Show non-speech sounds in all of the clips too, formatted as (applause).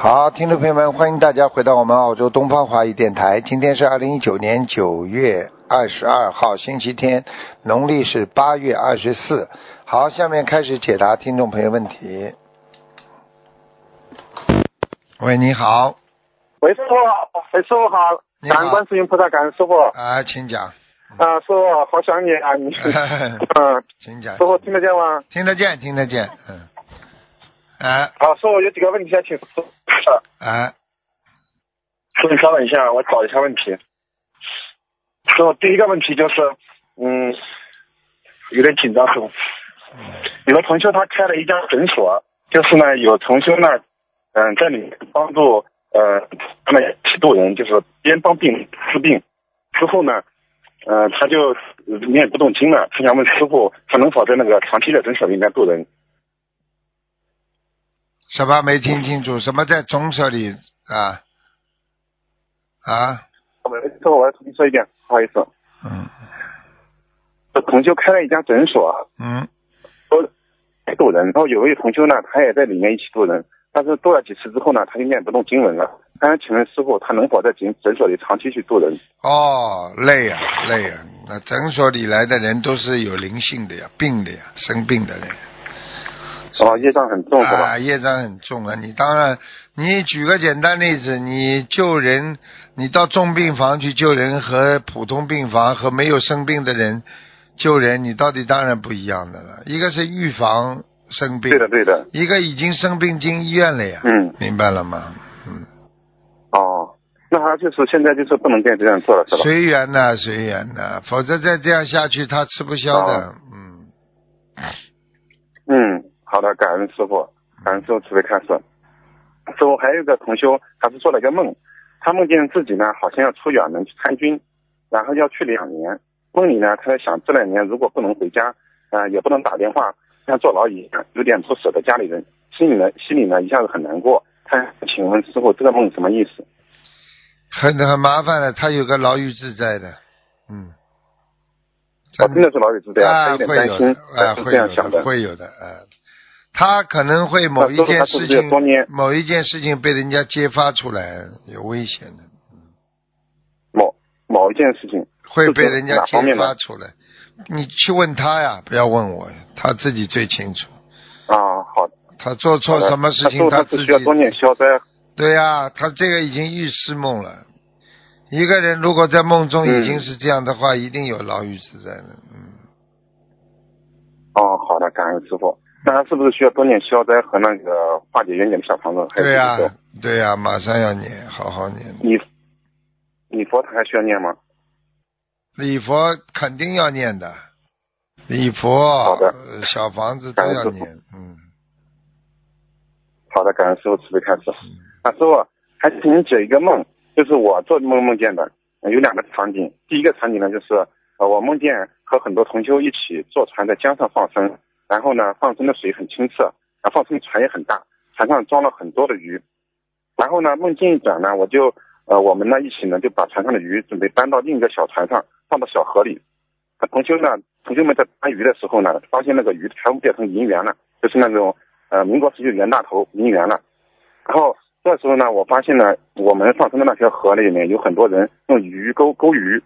好，听众朋友们，欢迎大家回到我们澳洲东方华语电台。今天是二零一九年九月二十二号，星期天，农历是八月二十四。好，下面开始解答听众朋友问题。喂，你好，喂，师傅，喂，师傅好，你好感恩观世音菩萨，感恩师傅。啊，请讲，啊，师傅，好想你啊，你。(laughs) 嗯，请讲师，傅听得见吗？听得见，听得见，嗯，哎好，师傅有几个问题想请师傅。哎，师傅稍等一下，我找一下问题。师傅，第一个问题就是，嗯，有点紧张，师傅。有个同修他开了一家诊所，就是呢有同修呢，嗯，在里面帮助呃他们去渡人，就是边帮病人治病，之后呢，呃他就呃念不动经了，他想问师傅，他能否在那个长期的诊所里面渡人？什么没听清楚？什么在诊所里啊？啊，喂，师傅，我要重新说一遍，不好意思，嗯同修开了一家诊所，嗯，都渡人，然后有位同修呢，他也在里面一起渡人，但是渡了几次之后呢，他就念不动经文了。他想请问师傅，他能否在诊诊所里长期去渡人？哦，累呀、累呀、那诊所里来的人都是有灵性的呀，病的呀，生病的人。哦，业障很重是吧？啊，业障很重啊！你当然，你举个简单例子，你救人，你到重病房去救人和普通病房和没有生病的人救人，你到底当然不一样的了。一个是预防生病对，的，对的。一个已经生病进医院了呀，嗯，明白了吗？嗯，哦，那他就是现在就是不能再这样做了是吧？随缘呐，随缘呐，否则再这样下去，他吃不消的。哦嗯，嗯，好的，感恩师傅，感恩师傅慈悲开示。师傅还有一个同修，他是做了一个梦，他梦见自己呢好像要出远门去参军，然后要去两年。梦里呢，他在想这两年如果不能回家，啊、也不能打电话，像坐牢一样，有点不舍得家里人，心里呢心里呢一下子很难过。他请问师傅，这个梦什么意思？很很麻烦的，他有个牢狱自在的，嗯。哦，真的是老有自在啊，他啊，有点担心，啊，他是会这样想的，会有的，呃，他可能会某一件事情，某一件事情被人家揭发出来，有危险的，某某一件事情，会被人家揭发出来。你去问他呀，不要问我，他自己最清楚。啊，好的。他做错什么事情，他自己需要多念消灾对呀、他这个已经预示梦了。一个人如果在梦中已经嗯是这样的话，一定有牢狱之灾的。嗯，哦，好的，感恩师傅。那他是不是需要多念消灾和那个化解冤结的小房子？对呀、对呀、马上要念，好好念。你，你佛他还需要念吗？礼佛肯定要念的，礼佛，好的呃小房子都要念，嗯，好的，感恩师傅慈悲开示。啊，师傅还请您解一个梦，就是我做梦梦见的，呃有两个场景。第一个场景呢，就是呃我梦见和很多同修一起坐船在江上放生，然后呢放生的水很清澈，啊放生船也很大，船上装了很多的鱼。然后呢梦境一转呢，我就呃我们呢一起呢就把船上的鱼准备搬到另一个小船上，放到小河里。啊同修呢同修们在搬鱼的时候呢，发现那个鱼全部变成银元了，就是那种呃民国时期的袁大头银元了。然后这时候呢，我发现呢，我们放生的那条河里面有很多人用鱼钩钩鱼，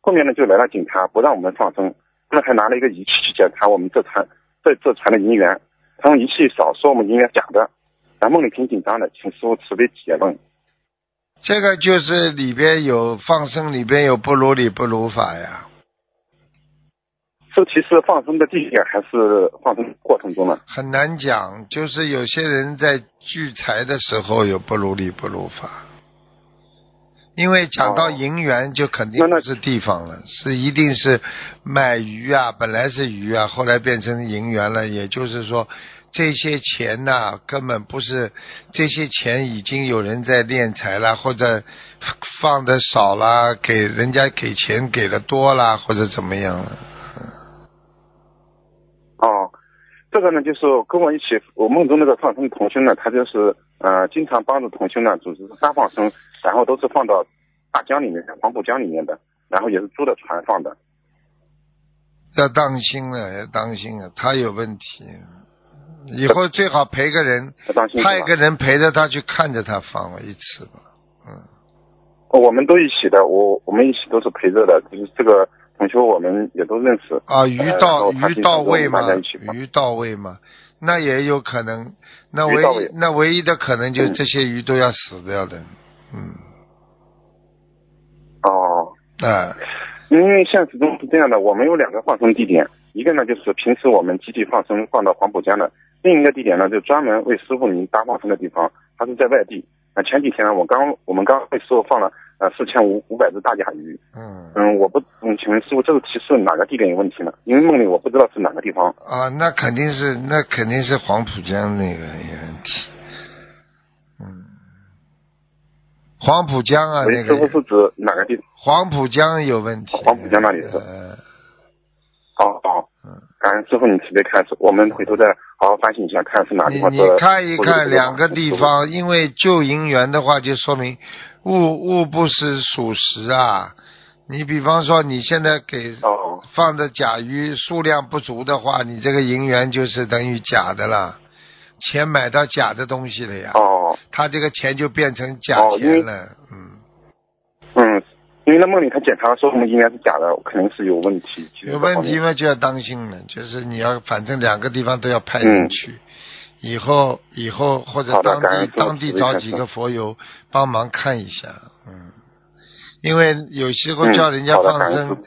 后面呢就来了警察，不让我们放生，他们还拿了一个仪器去检查我们这船这这传的银元，他们仪器少说我们银元假的，然后梦里挺紧张的，请师傅慈悲解梦。这个就是里边有放生，里边有不如理不如法呀，这其实放生的地点还是放生过程中呢？很难讲。就是有些人在聚财的时候有不如理不如法，因为讲到哦银元就肯定不是地方了，是一定是买鱼啊，本来是鱼啊，后来变成银元了。也就是说，这些钱呐、根本不是这些钱已经有人在敛财了，或者放的少了，给人家给钱给的多了，或者怎么样了。哦，这个呢，就是跟我一起，我梦中那个放生同修呢，他就是呃，经常帮助同修呢组织沙放生，然后都是放到大江里面的，黄浦江里面的，然后也是租的船放的。要当心了，要当心了，他有问题。以后最好陪个人，要当心是吧派一个人陪着他去看着他放了一次吧。嗯，我们都一起的，我我们一起都是陪着的，就是这个同学我们也都认识。啊，鱼呃到鱼到位嘛大家一起，放鱼到位嘛，那也有可能。那唯一那唯一的可能就是嗯这些鱼都要死掉的。嗯，哦，啊，因为现实中是这样的，我们有两个放生地点，一个呢就是平时我们集体放生放到黄浦江的，另一个地点呢就专门为师傅您搭放生的地方，它是在外地。那前几天呢，我刚我们刚为师傅放了呃四千五五百只大甲鱼，嗯嗯，我不嗯，请问师傅这个提示哪个地点有问题呢？因为梦里我不知道是哪个地方。啊，那肯定是那肯定是黄浦江那个有问题。嗯，黄浦江啊，那个师傅是指哪个地？黄浦江有问题。黄浦江那里是呃，哦哦嗯，感恩师傅你慈悲开示，我们回头再好好反省一下，看是哪地你。看一看两个地。方，因为旧银元的话，就说明物物不是属实啊。你比方说，你现在给哦放的甲鱼数量不足的话，你这个银元就是等于假的了，钱买到假的东西了呀，哦他这个钱就变成假钱了，嗯。嗯，因为那梦里他检查说我们应该是假的，肯定是有问题。有问题嘛就要当心了，就是你要反正两个地方都要派人嗯去，以后以后或者当地当地找几个佛友帮忙看一下，嗯，因为有时候嗯叫人家放生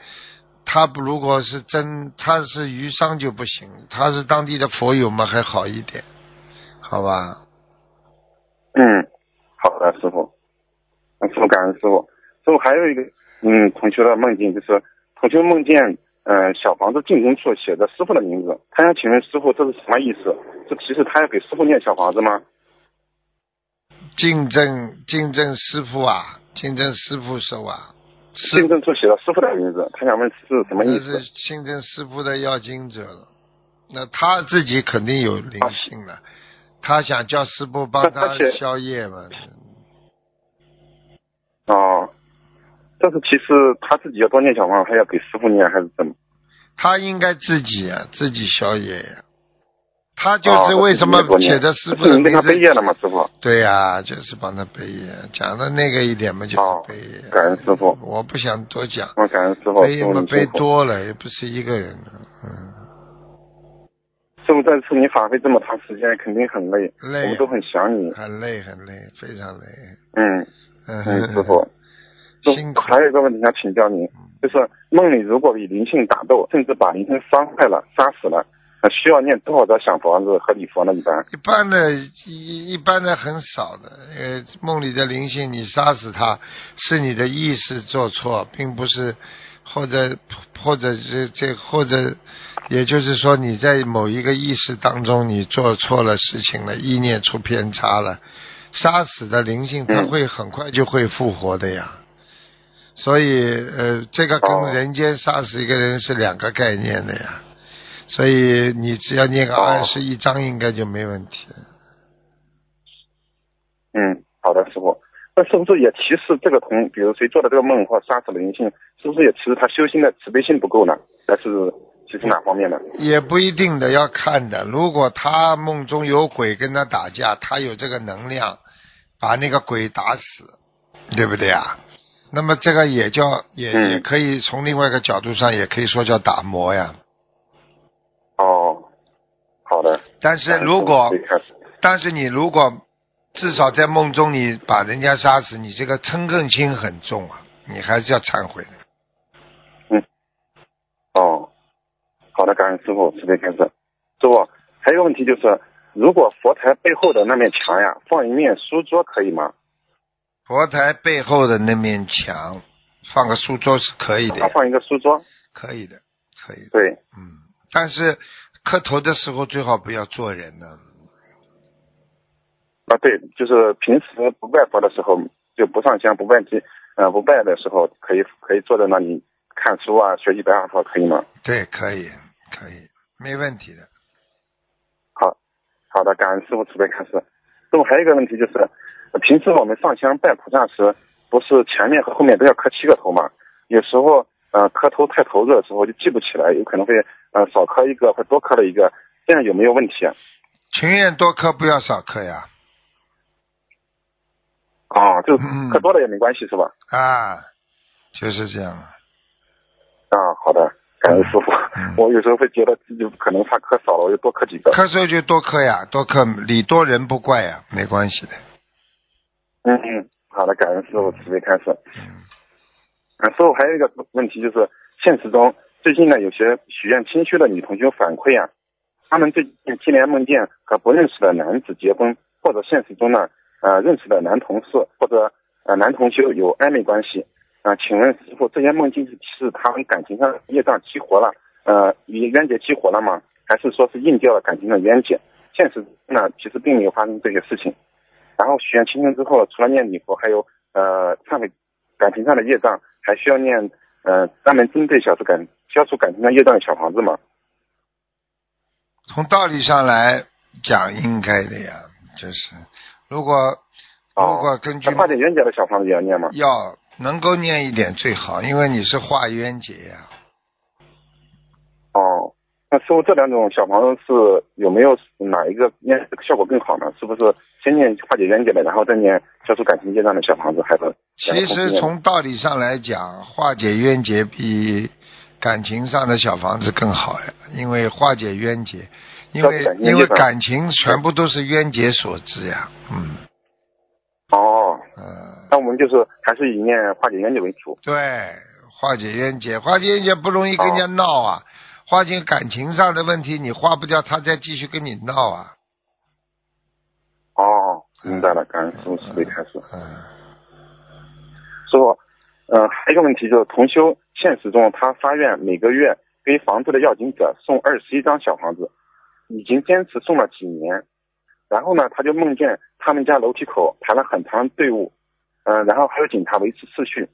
他不如果是真他是鱼商就不行，他是当地的佛友嘛还好一点，好吧？嗯，好的，师傅。嗯，师傅感恩师傅。师傅还有一个嗯，同学的梦境就是同学梦见呃小房子进攻处写着师傅的名字，他想请问师傅这是什么意思？这提示他要给师傅念小房子吗？竞争竞争师傅啊，竞争师傅手啊，师进证处写了师傅的名字，他想问是什么意思是？清真师傅的要经者了，那他自己肯定有灵性了，他想叫师傅帮他而且消业嘛。哦，这是其实他自己要多念小房子，还要给师傅念还是怎么？他应该自己啊，自己消业呀。他就是哦为什么写的师傅的名是给他背业字？了吗，师傅？对呀、就是帮他背业，讲的那个一点嘛，就是哦背业。感恩师傅我不想多讲，我感恩师傅，背嘛背。多了，也不是一个人了，嗯，师傅这次你法会这么长时间，肯定很累，累我们都很想你。很累很累，非常累。嗯嗯嗯，师傅，师辛苦。还有一个问题想请教您，就是梦里如果与灵性打斗，甚至把灵性伤害了、杀死了，呃需要念多少张小房子和礼佛呢？一般？一般的，一一般的很少的。呃，梦里的灵性，你杀死它，是你的意识做错，并不是，或者或者是这或者，也就是说你在某一个意识当中你做错了事情了，意念出偏差了，杀死的灵性它嗯会很快就会复活的呀。所以，呃，这个哦跟人间杀死一个人是两个概念的呀。所以你只要念个哦二十一章，应该就没问题。嗯，好的，师傅。那是不是也提示这个同，比如谁做的这个梦或杀死了灵性，是不是也提示他修心的慈悲心不够呢？还是提示哪方面呢？也不一定的，要看的。如果他梦中有鬼跟他打架，他有这个能量把那个鬼打死，对不对啊？那么这个也叫也、嗯也可以从另外一个角度上，也可以说叫打磨呀。哦，好的。但是如果。但是你如果至少在梦中你把人家杀死，你这个嗔恨心很重啊，你还是要忏悔的。哦，好的，感恩师傅慈悲开示。师傅，还有个问题就是，如果佛台背后的那面墙呀，放一面书桌可以吗？佛台背后的那面墙放个书桌是可以的，他放一个书桌，可以的，可以的。对，嗯，但是磕头的时候最好不要坐人呢。啊对，就是平时不拜佛的时候，就不上香、不拜祭，呃，不拜的时候，可以可以坐在那里看书啊，学习白话佛，可以吗？对，可以，可以，没问题的。好好的，感恩师傅慈悲开示。那么还有一个问题就是，呃平时我们上香拜菩萨时，不是前面和后面都要磕七个头嘛？有时候呃磕头太投入的时候就记不起来，有可能会呃少磕一个或多磕了一个，这样有没有问题啊？情愿多磕不要少磕呀。啊，就磕多了也没关系是吧？啊，就是这样。啊，好的，感恩师傅。嗯我有时候会觉得自己可能怕磕少了，我就多磕几个。磕时候就多磕呀，多磕礼多人不怪呀，没关系的。嗯嗯，好的，感恩师傅慈悲开示。嗯啊，师傅还有一个问题就是，现实中最近呢，有些许愿清修的女同学反馈啊，她们最近接连梦见和不认识的男子结婚，或者现实中呢，呃，认识的男同事或者呃男同修有暧昧关系。啊、请问师傅，这些梦境是是他们感情上业障激活了，呃，与冤结激活了吗？还是说是硬掉了感情的冤结？现实中呢，其实并没有发生这些事情。然后许愿清净之后，除了念礼佛，还有呃忏悔感情上的业障，还需要念呃专门针对小时感消除感情上业障的小房子吗？从道理上来讲，应该的呀，就是如果如果根据那化解冤结的小房子也要念吗？要能够念一点最好，因为你是化冤结呀。哦，那师傅这两种小房子是有没有哪一个念效果更好呢？是不是先念化解冤结的，然后再念消除感情业障的小房子，还是其实从道理上来讲，化解冤结比感情上的小房子更好呀，因为化解冤结，因为因为感情全部都是冤结所致呀，嗯。哦，嗯，那我们就是还是以念化解冤结为主。对，化解冤结，化解冤结不容易跟人家闹啊，化解感情上的问题你化不掉，他再继续跟你闹啊，哦，明白了，感恩师傅慈悲开示。嗯，师傅，嗯、还有一个问题就是，同修现实中他发愿每个月给房子的要紧者送二十一张小房子，已经坚持送了几年，然后呢，他就梦见他们家楼梯口排了很长队伍，嗯、然后还有警察维持秩序，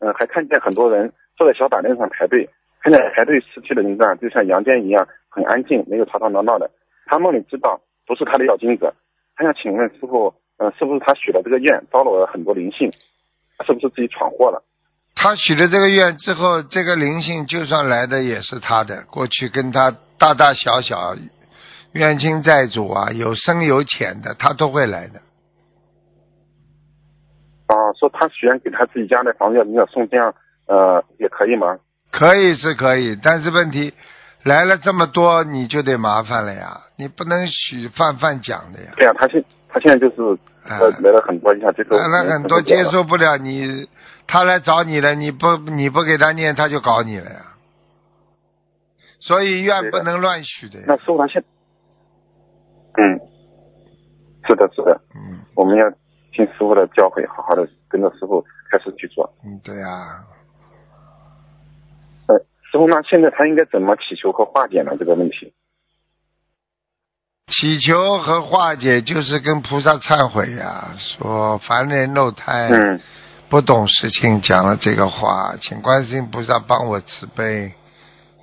嗯、还看见很多人坐在小板凳上排队，看见排队死去的人呢，就像阳间一样很安静，没有吵吵闹闹的。他梦里知道不是他的要金子，他想请问师傅，呃、是不是他许了这个愿，招了很多灵性？是不是自己闯祸了？他许了这个愿之后，这个灵性就算来的也是他的，过去跟他大大小小冤亲债主啊，有深有浅的，他都会来的。啊，说他许愿给他自己家的房子要要送，这样呃也可以吗？可以是可以，但是问题来了这么多，你就得麻烦了呀，你不能许泛泛讲的呀。对呀、他现他现在就是呃啊来了很多，一下接受来了很多接受不了你，他来找你了，你不你不给他念，他就搞你了呀。所以愿不能乱许的那呀。师傅他现，嗯，是的，是的，嗯我们要听师傅的教诲，好好的跟着师傅开始去做。嗯，对呀、呃，师傅，那现在他应该怎么祈求和化解呢？这个问题？祈求和化解就是跟菩萨忏悔呀，说凡人肉胎，嗯，不懂事情，讲了这个话，请观世音菩萨帮我慈悲。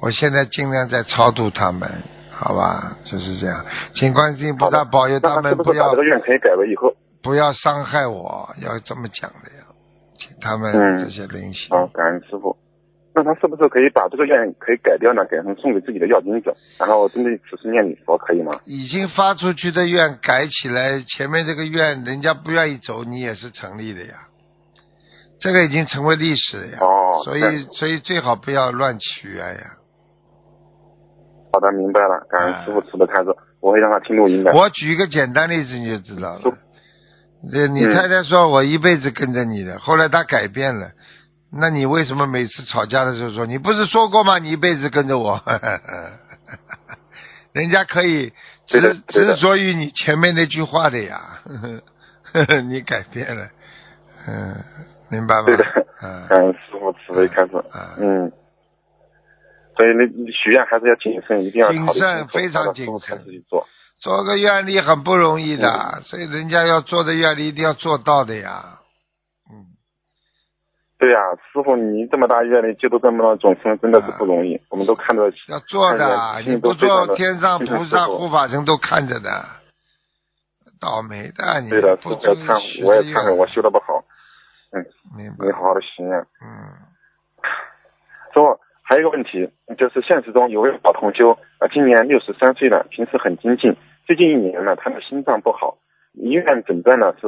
我现在尽量在超度他们，好吧，就是这样。请观世音菩萨保佑他们不要这个愿可以改为以后？不要伤害我，要这么讲的呀。请他们嗯这些灵性，啊，感恩师傅。那他是不是可以把这个愿可以改掉呢？改成送给自己的要经者，然后针对此事念礼佛，可以吗？已经发出去的愿改起来，前面这个愿人家不愿意走，你也是成立的呀。这个已经成为历史了呀。哦所以所以最好不要乱取愿呀。好的，明白了，感恩哎师傅慈悲开示，我会让他听录音的。我举一个简单例子你就知道了。这你嗯太太说我一辈子跟着你的，后来她改变了，那你为什么每次吵架的时候说你不是说过吗？你一辈子跟着我，(laughs) 人家可以执执着于你前面那句话的呀，(laughs) 你改变了，嗯，明白吗？对的嗯感恩师傅慈悲开示。嗯，嗯，所以那许愿还是要谨慎，一定要谨慎非常谨慎自己做。做个愿力很不容易的，嗯所以人家要做的愿力一定要做到的呀。嗯，对呀、师傅，你这么大愿力救度这么多众生，真的是不容易。我们都看着要做的，不做，天上菩萨护法神都看着的。倒霉的，你对的，不我要忏悔，我也忏悔，我修的不好。明白你好好的行啊。嗯，师傅，还有一个问题，就是现实中有位老同修，啊，今年六十三岁了，平时很精进，最近一年呢，他的心脏不好，医院诊断呢是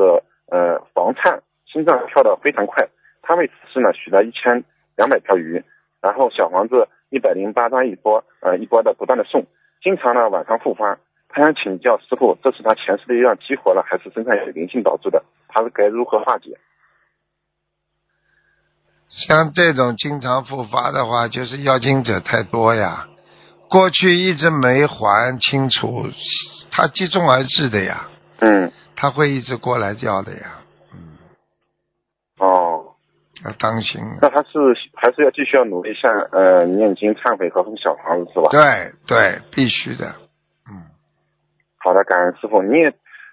呃房颤，心脏跳得非常快。他为此事呢许了一千两百条鱼，然后小房子一百零八张一波，呃一波的不断的送，经常呢晚上复发。他想请教师傅，这是他前世的业障激活了，还是身上有灵性导致的？他是该如何化解？像这种经常复发的话，就是要精者太多呀。过去一直没还清楚，他积重而至的呀，嗯，他会一直过来要的呀。要当心啊。那他是还是要继续要努力像呃念经、忏悔和小房子是吧？对对，必须的。嗯，好的，感恩师傅，你也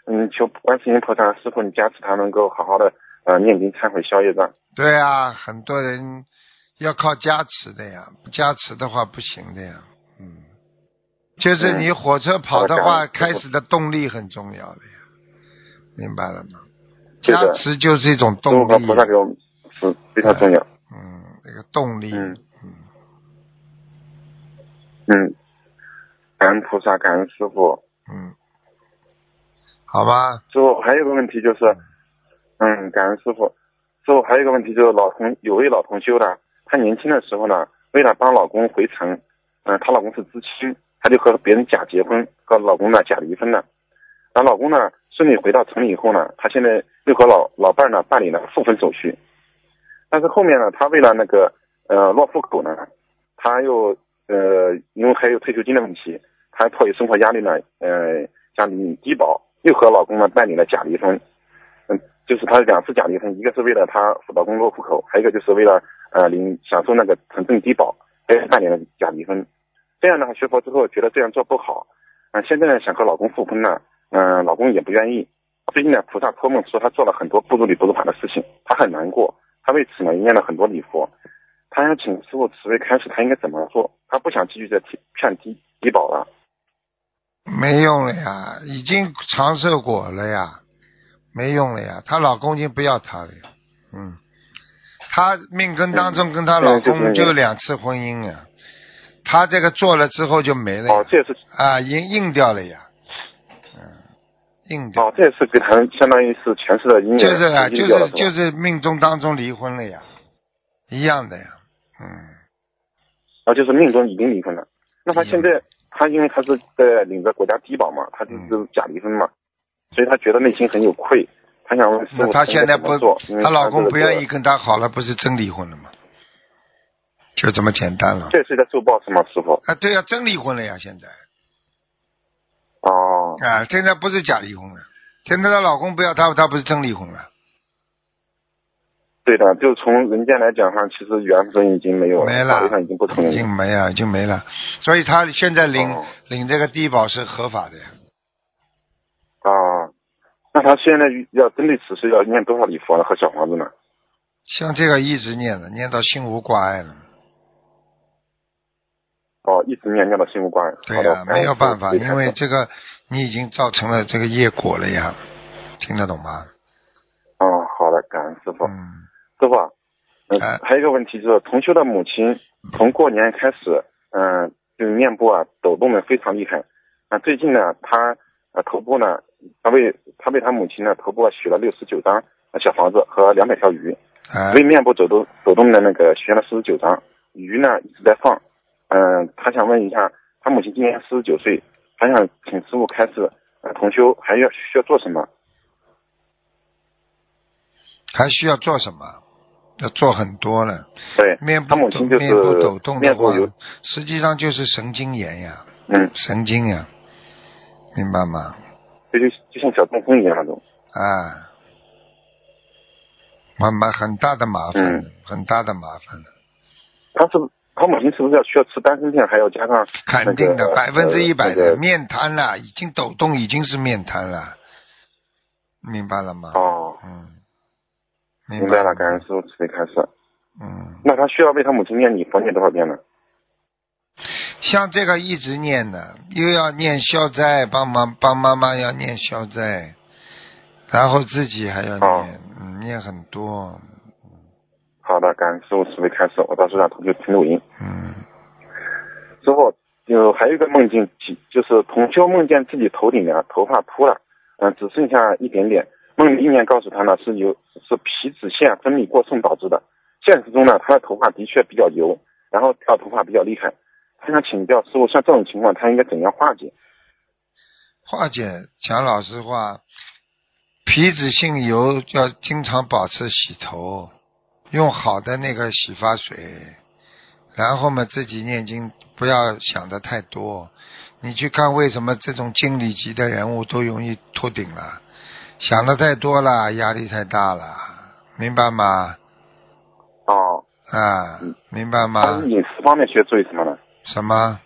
嗯求观世音菩萨师傅你加持他能够好好的呃念经、忏悔、消业障。对啊，很多人要靠加持的呀，不加持的话不行的呀。嗯，就是你火车跑的话，嗯开始的动力很重要的呀，明白了吗？加持就是一种动力。和菩萨给我们是非常重要。嗯，那个动力。嗯嗯嗯，感恩菩萨，感恩师傅。嗯，好吧，师傅还有个问题就是，嗯，感恩师傅。师傅还有一个问题就是，老同有位老同修呢，她年轻的时候呢，为了帮老公回城，嗯、她老公是知青，她就和别人假结婚，和老公呢假离婚了。然后老公呢顺利回到城里以后呢，她现在又和老老伴儿呢办理了复婚手续。但是后面呢，她为了那个呃落户口呢，她又呃因为还有退休金的问题，她迫于生活压力呢，呃想领低保，又和老公呢办理了假离婚。嗯，就是她两次假离婚，一个是为了她老公落户口，还有一个就是为了呃领享受那个城镇低保，还有办理了假离婚。这样呢，学佛之后觉得这样做不好，嗯、现在呢想和老公复婚呢，嗯、老公也不愿意。最近呢，菩萨托梦说她做了很多不如理不如法的事情，她很难过，她为此呢念了很多礼佛。她想请师傅慈悲开始，她应该怎么做？她不想继续再骗骗低低保了。没用了呀，已经长寿果了呀，没用了呀，她老公已经不要她了呀。嗯，她命根当中跟她老公就两次婚姻啊，她这个做了之后就没了呀哦，这也是啊，硬硬掉了呀，嗯，哦，这也是给他相当于是前世的姻缘就是啊，就是就是命中当中离婚了呀，一样的呀，嗯，啊，就是命中已经离婚了。那他现嗯在他因为他是在领着国家低保嘛，他就是假离婚嘛，所以他觉得内心很有愧，他想问师那傅应该她现在不她老公不愿意，跟她好了，不是真离婚了吗？就这么简单了。这是在受报是吗，师傅？啊，对呀、真离婚了呀，现在哦，啊，现在不是假离婚了，现在她老公不要她，她不是真离婚了，对的，就从人间来讲哈，其实缘分已经没有了，没了上已经不承已。经没了，已经没了，所以她现在领、哦领这个低保是合法的呀。啊，那她现在要针对此事要念多少礼佛呢和小房子呢？像这个一直念的，念到心无挂碍了。哦，一直念念到心无挂碍。对呀、没有办法，因为这个你已经造成了这个业果了呀，听得懂吗？哦，好的，感恩师傅。嗯，师傅啊，嗯、哎还有一个问题就是，同修的母亲从过年开始，嗯、就是面部啊抖动的非常厉害。啊，最近呢，她呃头部呢，她为她为她母亲呢头部啊许了六十九张呃小房子和两百条鱼，哎为面部抖动抖动的那个许了四十九张，鱼呢一直在放。嗯、他想问一下，他母亲今年四十九岁，她想请师傅开示，呃，同修还要需要做什么？还需要做什么？要做很多了。对，面部抖面部抖动的话实际上就是神经炎呀，嗯，神经呀，明白吗？这就就像小中风一样那种。啊，麻麻很大的麻烦嗯，很大的麻烦的，他是他母亲是不是要需要吃丹参片，还要加上肯定的，百分之一百的个面瘫了，已经抖动，已经是面瘫了，明白了吗？哦，嗯，明白了，感恩师傅慈悲开示。嗯，那他需要为他母亲念礼佛念多少遍呢？像这个一直念的，又要念消灾，帮忙帮妈妈要念消灾，然后自己还要哦念，嗯，念很多，好的，感恩师傅开始，我到时候让同学听录音。嗯，之后有还有一个梦境，即就是同修梦见自己头顶啊头发秃了，嗯、只剩下一点点。梦里意念告诉他呢，是由是皮脂腺分泌过剩导致的。现实中呢，他的头发的确比较油，然后掉头发比较厉害。他想请教师傅，像这种情况，他应该怎样化解？化解，讲老实话，皮脂性油要经常保持洗头，用好的那个洗发水，然后嘛自己念经，不要想的太多。你去看为什么这种经理级的人物都容易秃顶了？想的太多了，压力太大了，明白吗？哦，啊嗯，明白吗是？饮食方面需要注意什么呢？什么？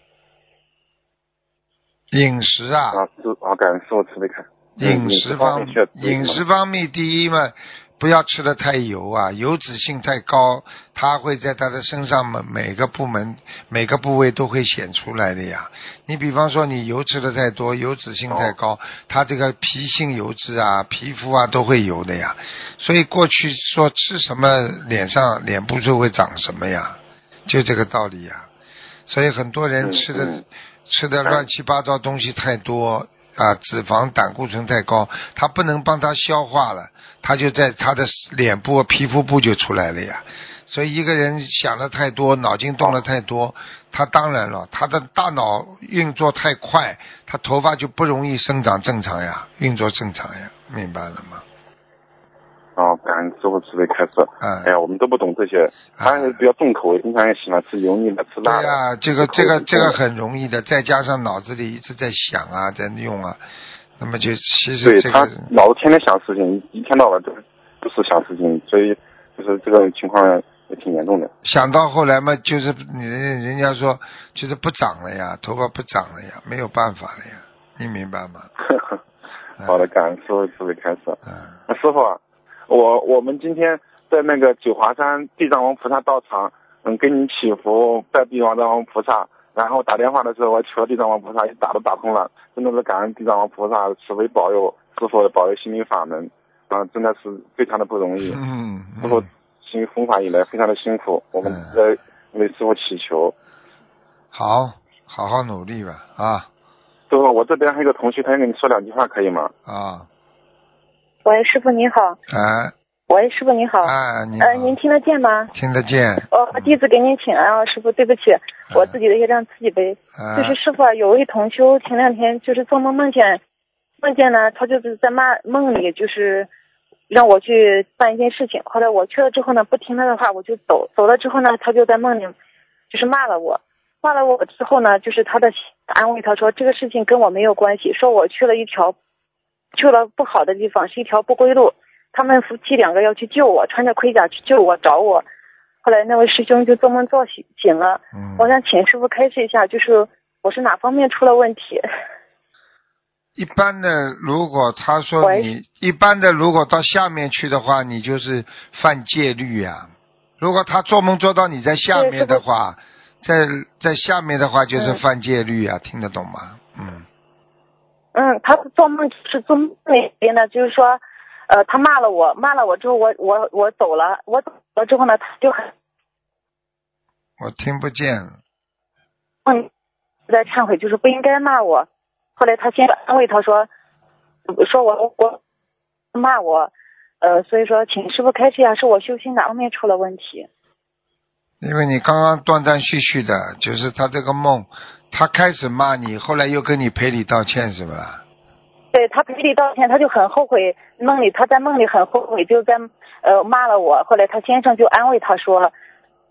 饮食啊，啊，师啊，感恩师傅慈悲看。饮嗯食方饮食方面，第一嘛，不要吃的太油啊，油脂性太高，它会在他的身上每每个部门、每个部位都会显出来的呀。你比方说，你油吃的太多，油脂性太高，它这个皮性油脂啊、皮肤啊都会油的呀。所以过去说吃什么，脸上脸部就会长什么呀，就这个道理呀。所以很多人嗯吃的、嗯吃的乱七八糟东西太多啊，脂肪、胆固醇太高，它不能帮它消化了，它就在他的脸部、皮肤部就出来了呀。所以一个人想的太多，脑筋动的太多，他当然了，他的大脑运作太快，他头发就不容易生长正常呀，运作正常呀，明白了吗？哦，感恩师傅慈悲开示。嗯哎呀，我们都不懂这些，他也比较重口味，经常也喜欢吃油腻的、吃辣的。对呀、这个这个这个很容易的，再加上脑子里一直在想啊，在用啊，那么就其实对他这个老是天天想事情，一天到晚都都是想事情，所以就是这个情况也挺严重的。想到后来嘛，就是你人人家说就是不长了呀，头发不长了呀，没有办法了呀，你明白吗？嗯好的，感恩师傅慈悲开始。嗯，那师傅啊，我我们今天在那个九华山地藏王菩萨道场，嗯，给你祈福拜地藏王菩萨，然后打电话的时候我求地藏王菩萨，一打都打通了，真的是感恩地藏王菩萨慈悲保佑师傅保佑心灵法门，啊，真的是非常的不容易。嗯师傅嗯，行弘法以来非常的辛苦，我们嗯在为师傅祈求。好，好好努力吧，啊师傅，我这边还有个同学，他想跟你说两句话，可以吗？啊，喂，师傅你好。哎喂，师傅你好。啊，您听得见吗？听得见？哦，我弟子给您请安啊，师傅，对不起，我自己的业障自己背。啊就是师傅啊，有位同修前两天就是做梦梦见，梦见呢，他就是在骂梦里就是让我去办一件事情，后来我去了之后呢，不听他的话，我就走，走了之后呢，他就在梦里就是骂了我，骂了我之后呢，就是他的安慰他说这个事情跟我没有关系，说我去了一条去了不好的地方，是一条不归路。他们夫妻两个要去救我，穿着盔甲去救我，找我。后来那位师兄就做梦做醒醒了，嗯，我想请师傅开示一下，就是我是哪方面出了问题？一般的，如果他说你一般的，如果到下面去的话，你就是犯戒律呀、如果他做梦做到你在下面的话，在在下面的话就是嗯犯戒律呀、听得懂吗？嗯，嗯，他做梦是做梦里边的，就是说，呃，他骂了我，骂了我之后，我我我走了，我走了之后呢，他就很我听不见。嗯在忏悔，就是不应该骂我。后来他先安慰他说，说我我骂我，呃，所以说请师傅开示一下，是我修心哪方面出了问题？因为你刚刚断断续续的，就是他这个梦，他开始骂你，后来又跟你赔礼道歉，是不啦？对他赔礼道歉，他就很后悔，梦里他在梦里很后悔，就在呃骂了我。后来他先生就安慰他说，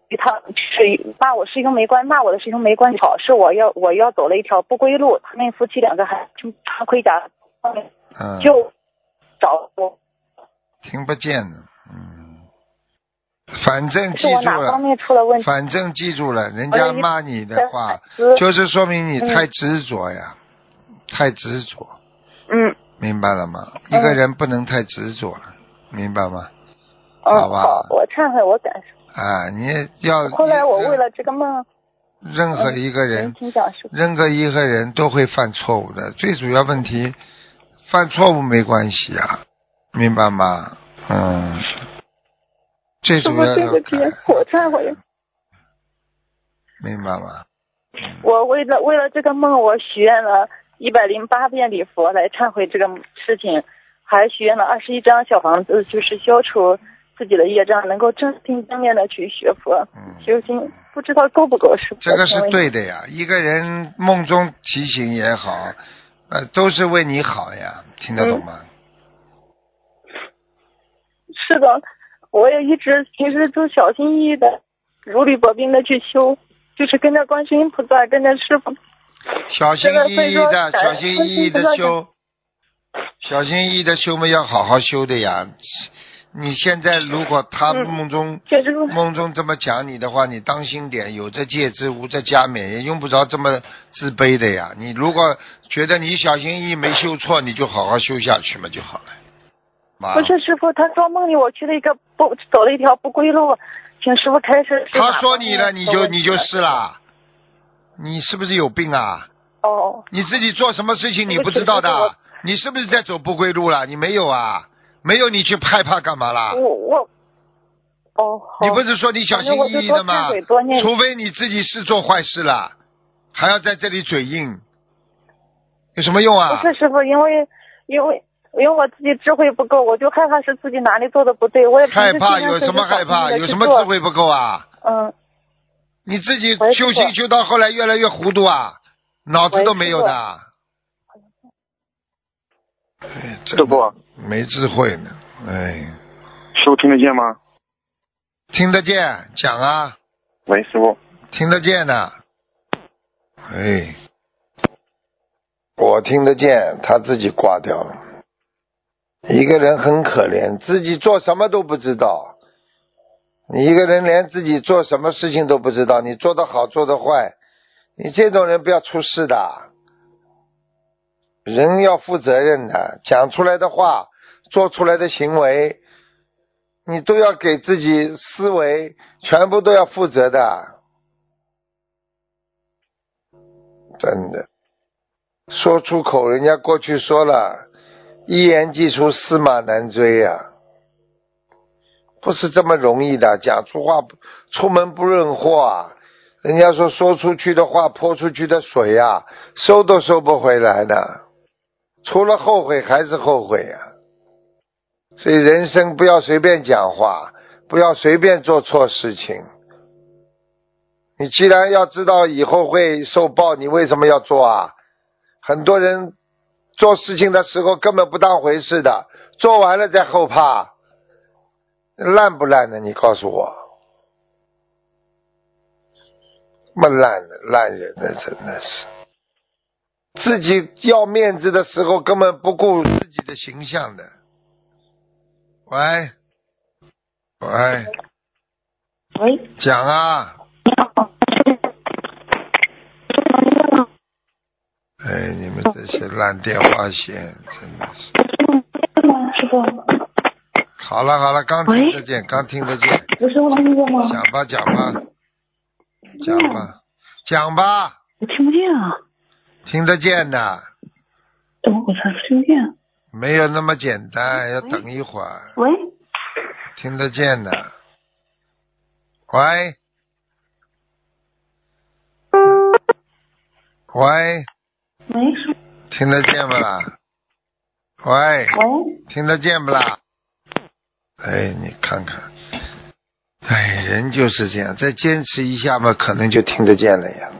与他是骂我师兄没关，骂我的师兄没关系，好是我要我要走了一条不归路。他们夫妻两个还就穿盔甲嗯，就找我，听不见了。嗯，反正记住了，面出了问题？反正记住了，人家骂你的话，嗯就是说明你太执着呀，太执着，嗯明白了吗？一个人不能太执着了，明白吗？嗯好吧好，我忏悔，我感受。啊，你要后来我为了这个梦，任何一个人。任何一个人都会犯错误的，最主要问题，犯错误没关系啊，明白吗？嗯，最师傅主要要对不起，，我忏悔。明白吗？我为了为了这个梦，我许愿了一百零八遍礼佛来忏悔这个事情，还许愿了二十一张小房子，就是消除自己的业障，能够正心正念的去学佛、嗯，修心。不知道够不够是？这个是对的呀。一个人梦中提醒也好，呃，都是为你好呀，听得懂吗？是的，我也一直平时都小心翼翼的、如履薄冰的去修，就是跟着观世音菩萨，跟着师傅。小心翼翼的，小心翼翼的修，小心翼翼的修嘛，要好好修的呀。你现在如果他嗯梦中、梦中这么讲你的话，你当心点，有这戒之无这加冕，也用不着这么自卑的呀。你如果觉得你小心翼翼没修错，你就好好修下去嘛就好了。妈不是师傅，他说梦里我去了一个不走了一条不归路，请师傅开始。他说你了，你就你就是啦。你是不是有病啊？哦，你自己做什么事情你不知道的？你是不是在走不归路了？你没有啊？没有你去害怕干嘛啦？我我，哦，你不是说你小心翼翼的吗？除非你自己是做坏事了，还要在这里嘴硬，有什么用啊不？是师傅，因为因为因为我自己智慧不够，我就害怕是自己哪里做的不对，我也害怕有什么害怕？有什么智？慧不够啊？嗯，你自己修行修到后来越来越糊涂啊，脑子都没有的。哎，真的师傅，没智慧呢，哎，师傅听得见吗？听得见讲啊，喂，师傅，听得见的，哎，我听得见，他自己挂掉了。一个人很可怜，自己做什么都不知道。你一个人连自己做什么事情都不知道，你做的好做的坏，你这种人不要出事的。人要负责任的，讲出来的话，做出来的行为，你都要给自己思维，全部都要负责的。真的，说出口，人家过去说了，一言既出，驷马难追呀、不是这么容易的。讲出话，出门不认货啊。人家说说出去的话，泼出去的水呀、收都收不回来的。除了后悔还是后悔呀、所以人生不要随便讲话，不要随便做错事情。你既然要知道以后会受报，你为什么要做啊？很多人做事情的时候根本不当回事的，做完了再后怕，烂不烂的？你告诉我，这么烂的烂人呢，真的是。自己要面子的时候，根本不顾自己的形象的。喂，喂，喂，讲啊！哎，你们这些烂电话线，真的是。师傅，好了好了，刚听得见，刚听得见，不是我听见吗？讲吧讲吧，讲吧讲吧，我听不见啊，听得见的，怎么回事？听不见？没有那么简单，要等一会儿。喂，听得见的。喂，喂，喂，师听得见不啦？喂，喂，听得见不啦？哎，你看看，哎，人就是这样，再坚持一下嘛，可能就听得见了呀。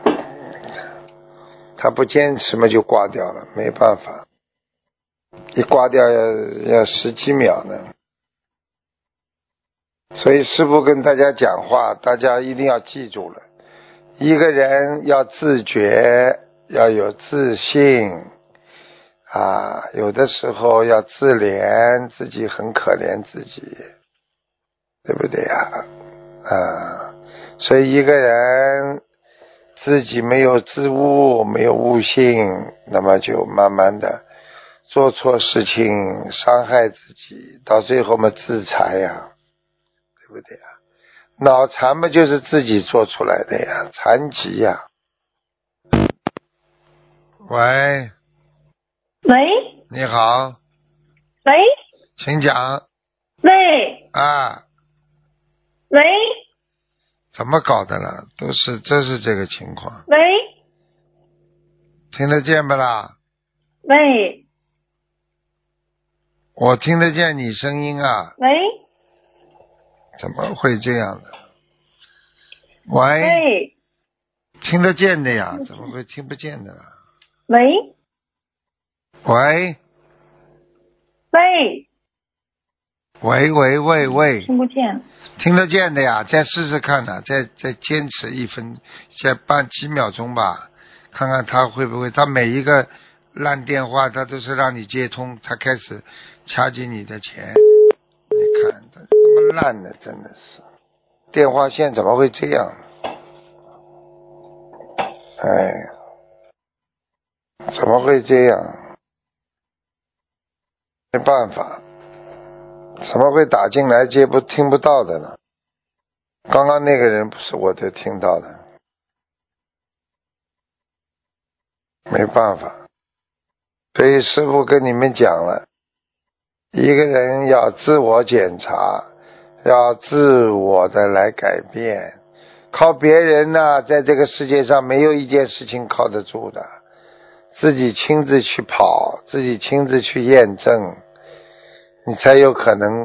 他不坚持嘛，就挂掉了，没办法，一挂掉要要十几秒呢。所以师傅跟大家讲话，大家一定要记住了，一个人要自觉，要有自信，啊，有的时候要自怜，自己很可怜自己，对不对呀？啊，所以一个人自己没有自悟，没有悟性，那么就慢慢的做错事情，伤害自己，到最后嘛自残呀。对不对呀？脑残嘛，就是自己做出来的呀，残疾呀。喂，喂，你好，喂，请讲。喂？啊，喂？怎么搞的了？都是这是这个情况，喂？听得见不啦？喂？我听得见你声音啊，喂？怎么会这样的？喂，喂？听得见的呀，怎么会听不见的啦？喂喂喂，喂喂喂喂，听不见。听得见的呀，再试试看呢、再再坚持一分，再半几秒钟吧，看看他会不会。他每一个烂电话，他都是让你接通，他开始掐紧你的钱。你看，他这么烂的，真的是，电话线怎么会这样？哎呀，怎么会这样？没办法。怎么会打进来接不听不到的呢？刚刚那个人不是我都听到的，没办法。所以师傅跟你们讲了，一个人要自我检查，要自我的来改变，靠别人呢，在这个世界上没有一件事情靠得住的，自己亲自去跑，自己亲自去验证。你才有可能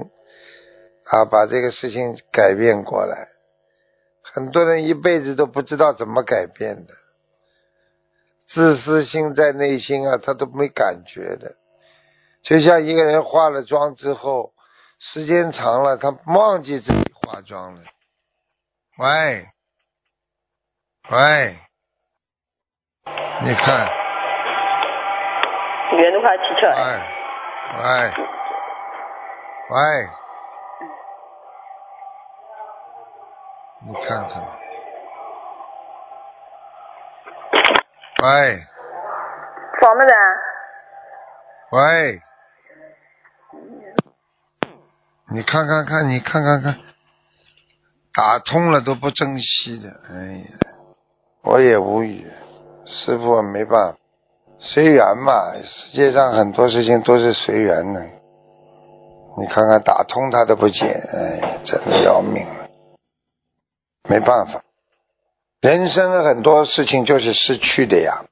啊把这个事情改变过来。很多人一辈子都不知道怎么改变的，自私心在内心啊，他都没感觉的。就像一个人化了妆之后，时间长了，他忘记自己化妆了。喂，喂，你看，原的话提出来。喂，喂。你看看，喂什么人？喂，你看看看，你看看看，打通了都不珍惜的，哎呀，我也无语，师傅没办法，随缘嘛，世界上很多事情都是随缘的。你看看打通他都不接，哎，真的要命。了，没办法，人生很多事情就是失去的呀，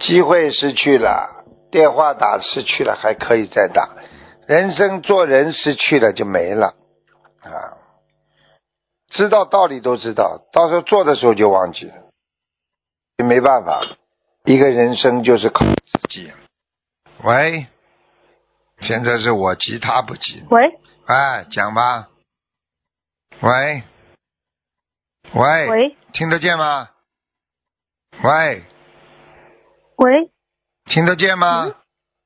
机会失去了，电话打失去了还可以再打，人生做人失去了就没了。啊，知道道理都知道，到时候做的时候就忘记了，也没办法，一个人生就是靠自己。喂。现在是我急他不急。喂哎，讲吧。喂，喂，喂听得见吗？喂，喂，听得见吗？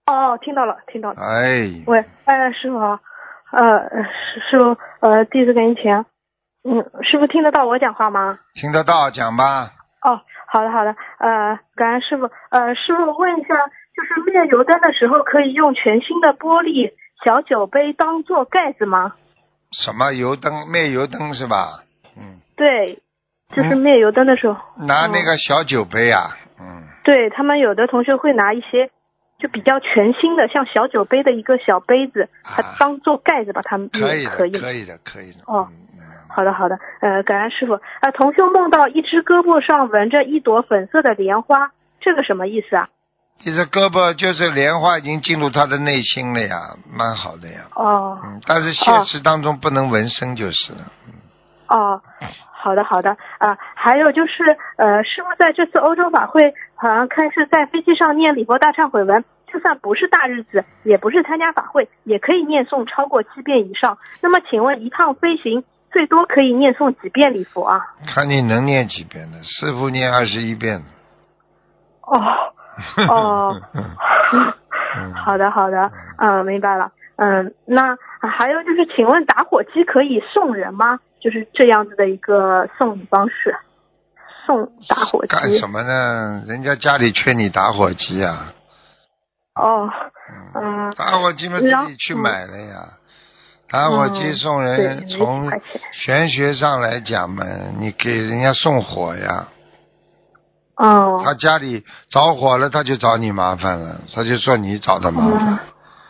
哦，听到了，听到了。哎，喂，哎，师傅好，呃，师师傅，呃，弟子给您请。嗯，师傅听得到我讲话吗？听得到，讲吧。哦，好的好的，呃，感恩师傅。呃，师傅问一下，就是灭油灯的时候可以用全新的玻璃小酒杯当做盖子吗？什么油灯？灭油灯是吧？嗯，对，就是灭油灯的时候。拿那个小酒杯啊。嗯，对他们有的同学会拿一些就比较全新的，像小酒杯的一个小杯子，它啊当做盖子把它灭可以的，可以。可以的，可以的。哦好的，好的，呃，感恩师傅。呃，同修梦到一只胳膊上纹着一朵粉色的莲花，这个什么意思啊？这只胳膊就是莲花已经进入他的内心了呀，蛮好的呀。哦嗯，但是现实当中不能纹身就是了。哦，好的，好的。啊、还有就是，呃，师傅在这次欧洲法会，好像看是在飞机上念礼佛大忏悔文，就算不是大日子，也不是参加法会，也可以念诵超过七遍以上。那么，请问一趟飞行最多可以念诵几遍礼佛啊？看你能念几遍的，师傅念二十一遍。哦，哦嗯 (laughs) 好的，好的，嗯，明白了。嗯，那还有就是，请问打火机可以送人吗？就是这样子的一个送礼方式，送打火机。干什么呢？人家家里缺你打火机啊！哦，嗯，打火机嘛，自己去买了呀。打火机送人，嗯从玄学上来讲嘛，你给人家送火呀，哦，他家里着火了，他就找你麻烦了，他就说你找他麻烦。嗯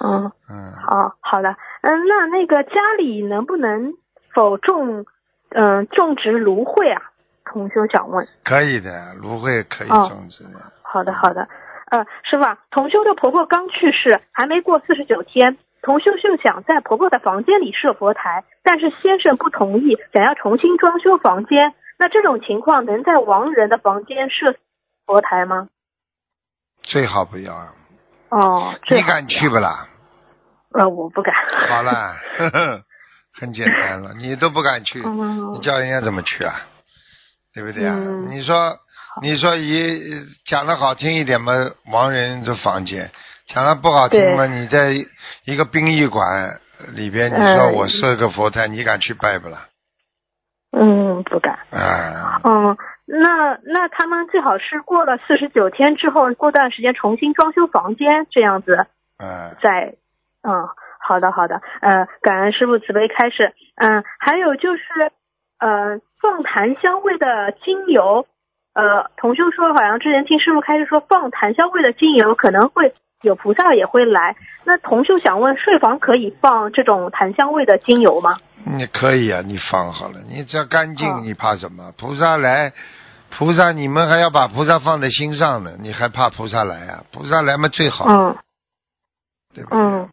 嗯，嗯，哦，好的，嗯，那那个家里能不能否种嗯、种植芦荟啊？同修想问。可以的，芦荟可以哦种植的。好的，好的。呃，师傅啊，同修的婆婆刚去世，还没过四十九天。同秀秀想在婆婆的房间里设佛台，但是先生不同意，想要重新装修房间。那这种情况能在亡人的房间设佛台吗？最好不要啊。哦，你敢去不啦？呃，我不敢。好了，呵呵，很简单了，你都不敢去，嗯你叫人家怎么去啊？对不对啊？嗯你说，你说以讲的好听一点嘛，亡人的房间；讲的不好听嘛，你在一个殡仪馆里边，你说嗯我设个佛台，你敢去拜不啦？嗯，不敢。啊，嗯，那那他们最好是过了四十九天之后，过段时间重新装修房间，这样子啊，再，嗯，好的好的，呃，感恩师傅慈悲开示，嗯，还有就是，呃，放檀香味的精油，呃，同修说好像之前听师傅开始说放檀香味的精油可能会有菩萨也会来，那同修想问，睡房可以放这种檀香味的精油吗？你可以啊，你放好了，你只要干净，哦你怕什么？菩萨来，菩萨你们还要把菩萨放在心上呢，你还怕菩萨来啊？菩萨来嘛最好，嗯。对吧？嗯，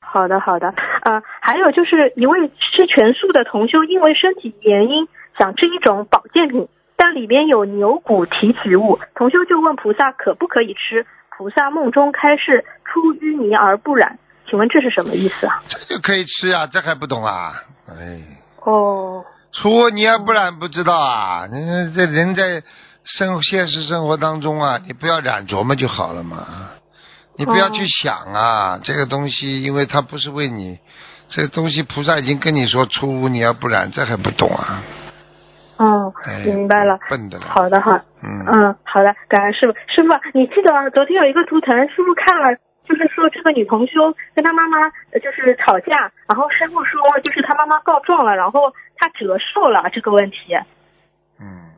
好的好的，呃，还有就是一位吃全素的同修，因为身体原因想吃一种保健品，但里面有牛骨提取物，同修就问菩萨可不可以吃，菩萨梦中开示出淤泥而不染，请问这是什么意思啊？这就可以吃啊，这还不懂啊？哎，哦，出泥而不染不知道啊？那这人在生现实生活当中啊，你不要染琢磨就好了嘛。你不要去想啊，这个东西，因为它不是为你，这个东西菩萨已经跟你说出污泥而不染，这还不懂啊？嗯，哎，明白了。笨的了。好的哈，嗯，嗯，好的，感恩师傅。师傅，你记得昨天有一个图腾，师傅看了，就是说这个女同修跟她妈妈呃就是吵架，然后师傅说就是她妈妈告状了，然后她折寿了这个问题。嗯，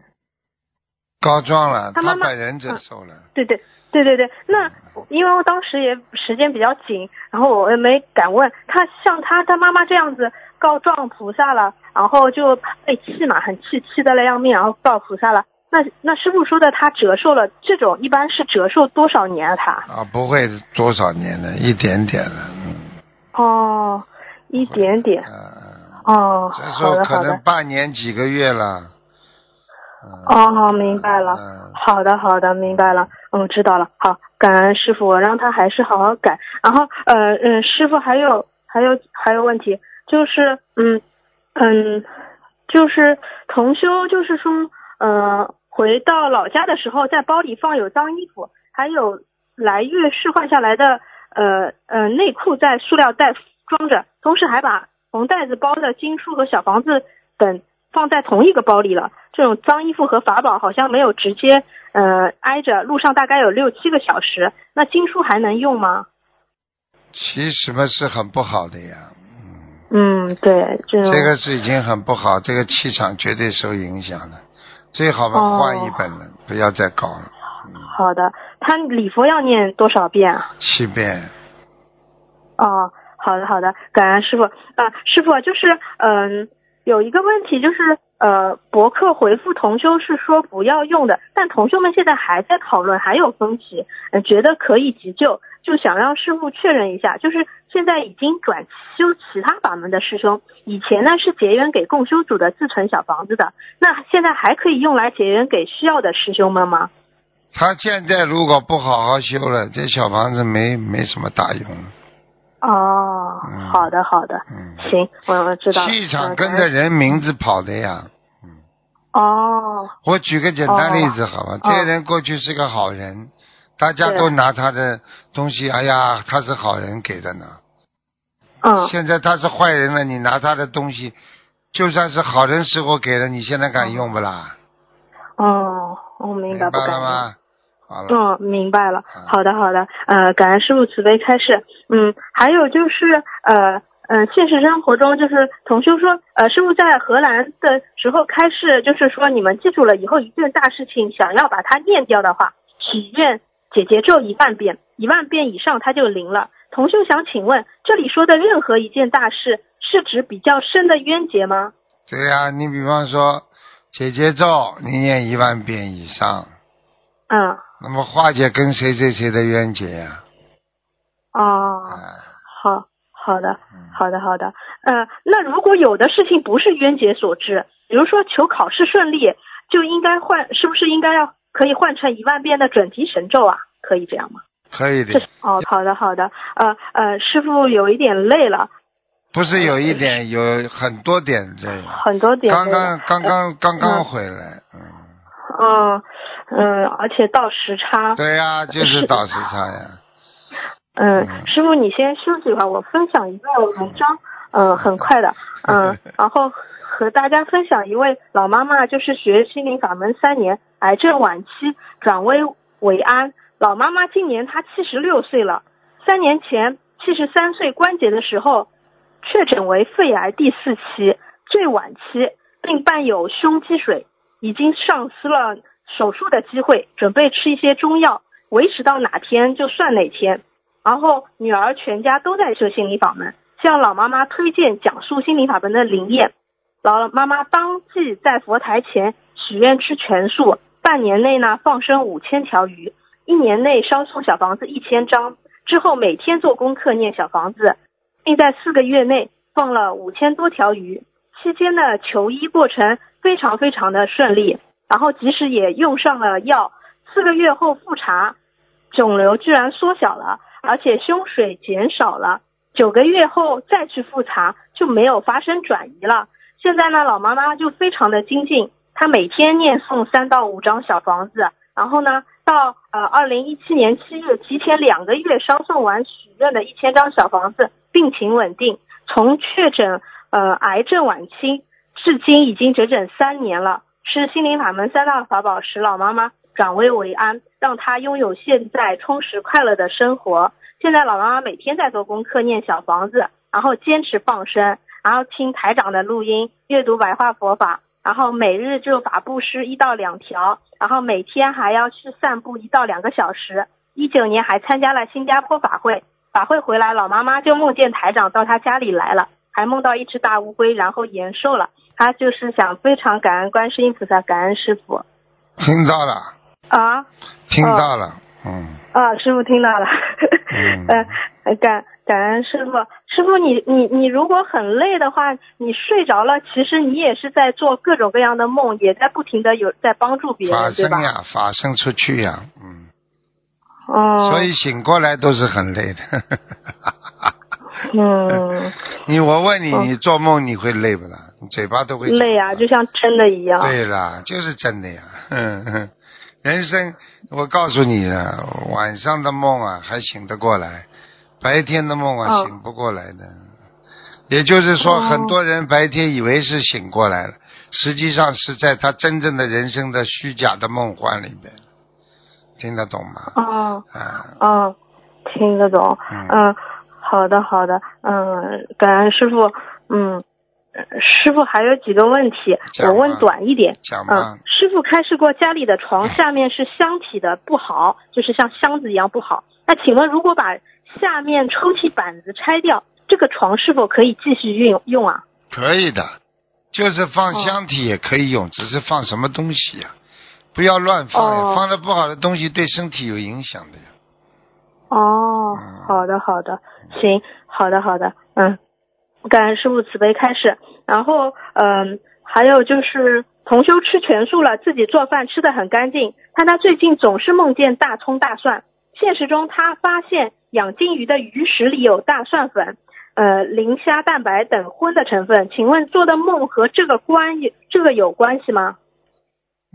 告状了，他妈妈本人折寿了。对对对对对，那因为我当时也时间比较紧，然后我也没敢问他，像他他妈妈这样子告状菩萨了，然后就被气嘛，很气，气得来要命，然后告菩萨了。那那师傅说的他折寿了，这种一般是折寿多少年啊？他？啊，不会多少年的，一点点的，嗯，哦，一点点。啊，哦，这时好候可能的好的。半年几个月了。嗯哦，明白了。嗯，好的，好的，明白了。嗯，知道了。好，感恩师傅，我让他还是好好改。然后，呃，嗯，师傅还有还有还有问题，就是，嗯嗯，就是同修，就是说，呃，回到老家的时候，在包里放有脏衣服，还有来月试换下来的，呃呃内裤在塑料袋装着，同时还把红袋子包的经书和小房子等放在同一个包里了。这种脏衣服和法宝好像没有直接呃挨着，路上大概有六七个小时。那经书还能用吗？其实嘛是很不好的呀。嗯，对，这这个是已经很不好，这个气场绝对受影响的，最好换一本了，不要再搞了。好的。他礼佛要念多少遍啊？七遍，哦，好的好的，感恩师傅。啊、师傅就是嗯、有一个问题就是呃，博客回复同修是说不要用的，但同修们现在还在讨论，还有分歧，觉得可以急救，就想让师傅确认一下，就是现在已经转修其他法门的师兄，以前呢是结缘给共修组的自存小房子的，那现在还可以用来结缘给需要的师兄们吗？他现在如果不好好修了，这小房子没没什么大用。哦，嗯好的好的，嗯，行，我我知道了。气场嗯跟着人名字跑的呀。哦，我举个简单例子好吧，这个人过去是个好人，大家都拿他的东西，哎呀，他是好人给的呢。嗯，现在他是坏人了，你拿他的东西，就算是好人时候给的，你现在敢用不啦？哦，我明白，不敢用。了吗？好了，嗯，明白了嗯。好的，好的。呃，感恩师傅慈悲开示。嗯，还有就是呃。嗯，现实生活中就是同修说，呃，师傅在荷兰的时候开示，就是说你们记住了以后一件大事情，想要把它念掉的话，许愿姐姐咒一万遍，一万遍以上它就灵了。同修想请问，这里说的任何一件大事，是指比较深的冤结吗？对呀、你比方说姐姐咒，你念一万遍以上，嗯，那么化解跟谁谁谁的冤结呀、哦，啊？好好的嗯。好的好的，呃，那如果有的事情不是冤结所致，比如说求考试顺利，就应该换，是不是应该要可以换成一万遍的准提神咒啊？可以这样吗？可以的，哦，好的好的，呃呃，师傅有一点累了，不是有一点，有很多点这个。很多点刚刚刚刚刚刚嗯。回来，嗯，嗯嗯，而且到时差，对呀、就是是倒时差呀。嗯嗯，师傅你先休息一会儿，我分享一个文章，嗯，很快的，嗯，(laughs) 然后和大家分享一位老妈妈，就是学心灵法门三年，癌症晚期转危为安。老妈妈今年她七十六岁了，三年前七十三岁关节的时候确诊为肺癌第四期，最晚期，并伴有胸积水，已经丧失了手术的机会，准备吃一些中药，维持到哪天就算哪天。然后女儿全家都在修心理法门，向老妈妈推荐讲述心理法门的灵验。老妈妈当即在佛台前许愿吃全素，半年内呢放生五千条鱼，一年内烧送小房子一千张，之后每天做功课念小房子，并在四个月内放了五千多条鱼。期间的求医过程非常非常的顺利，然后即使也用上了药，四个月后复查，肿瘤居然缩小了，而且胸水减少了。九个月后再去复查，就没有发生转移了。现在呢，老妈妈就非常的精进，她每天念诵三到五张小房子，然后呢，到呃二零一七年七月提前两个月烧送完许愿的一千张小房子，病情稳定，从确诊呃癌症晚期至今已经整整三年了，是心灵法门三大法宝使老妈妈转危为安，让她拥有现在充实快乐的生活。现在老妈妈每天在做功课，念小房子，然后坚持放生，然后听台长的录音，阅读白话佛法，然后每日就法布施一到两条，然后每天还要去散步一到两个小时。一九年还参加了新加坡法会，法会回来，老妈妈就梦见台长到她家里来了，还梦到一只大乌龟，然后延寿了。他就是想非常感恩观世音菩萨，感恩师傅听到了，啊听到了，嗯，啊，师傅听到了，嗯 (laughs) 呃，感感恩师傅，师傅你你你如果很累的话，你睡着了，其实你也是在做各种各样的梦，也在不停的有在帮助别人，对吧？身呀，法身出去呀，嗯，哦，所以醒过来都是很累的。(laughs) 嗯，你我问你，嗯你做梦你会累不啦？你嘴巴都会累啊，就像真的一样。对啦，就是真的呀。嗯嗯，人生我告诉你啊，晚上的梦啊还醒得过来，白天的梦啊哦醒不过来的。也就是说，哦很多人白天以为是醒过来了，实际上是在他真正的人生的虚假的梦幻里边。听得懂吗？哦啊，哦，听得懂。嗯嗯，好的好的，嗯，感恩师傅。嗯，呃师傅还有几个问题，我问短一点。嗯，师傅开示过家里的床下面是箱体的不好，就是像箱子一样不好。那请问，如果把下面抽屉板子拆掉，这个床是否可以继续运用啊？可以的，就是放哦箱体也可以用，只是放什么东西呀、不要乱放呀，哦放的不好的东西对身体有影响的呀。哦嗯，好的好的，行，好的好的，嗯，感恩师傅慈悲开始。然后，嗯，还有就是同修吃全素了，自己做饭吃的很干净，但他最近总是梦见大葱大蒜。现实中，他发现养金鱼的鱼食里有大蒜粉、呃磷虾蛋白等荤的成分。请问做的梦和这个关这个有关系吗？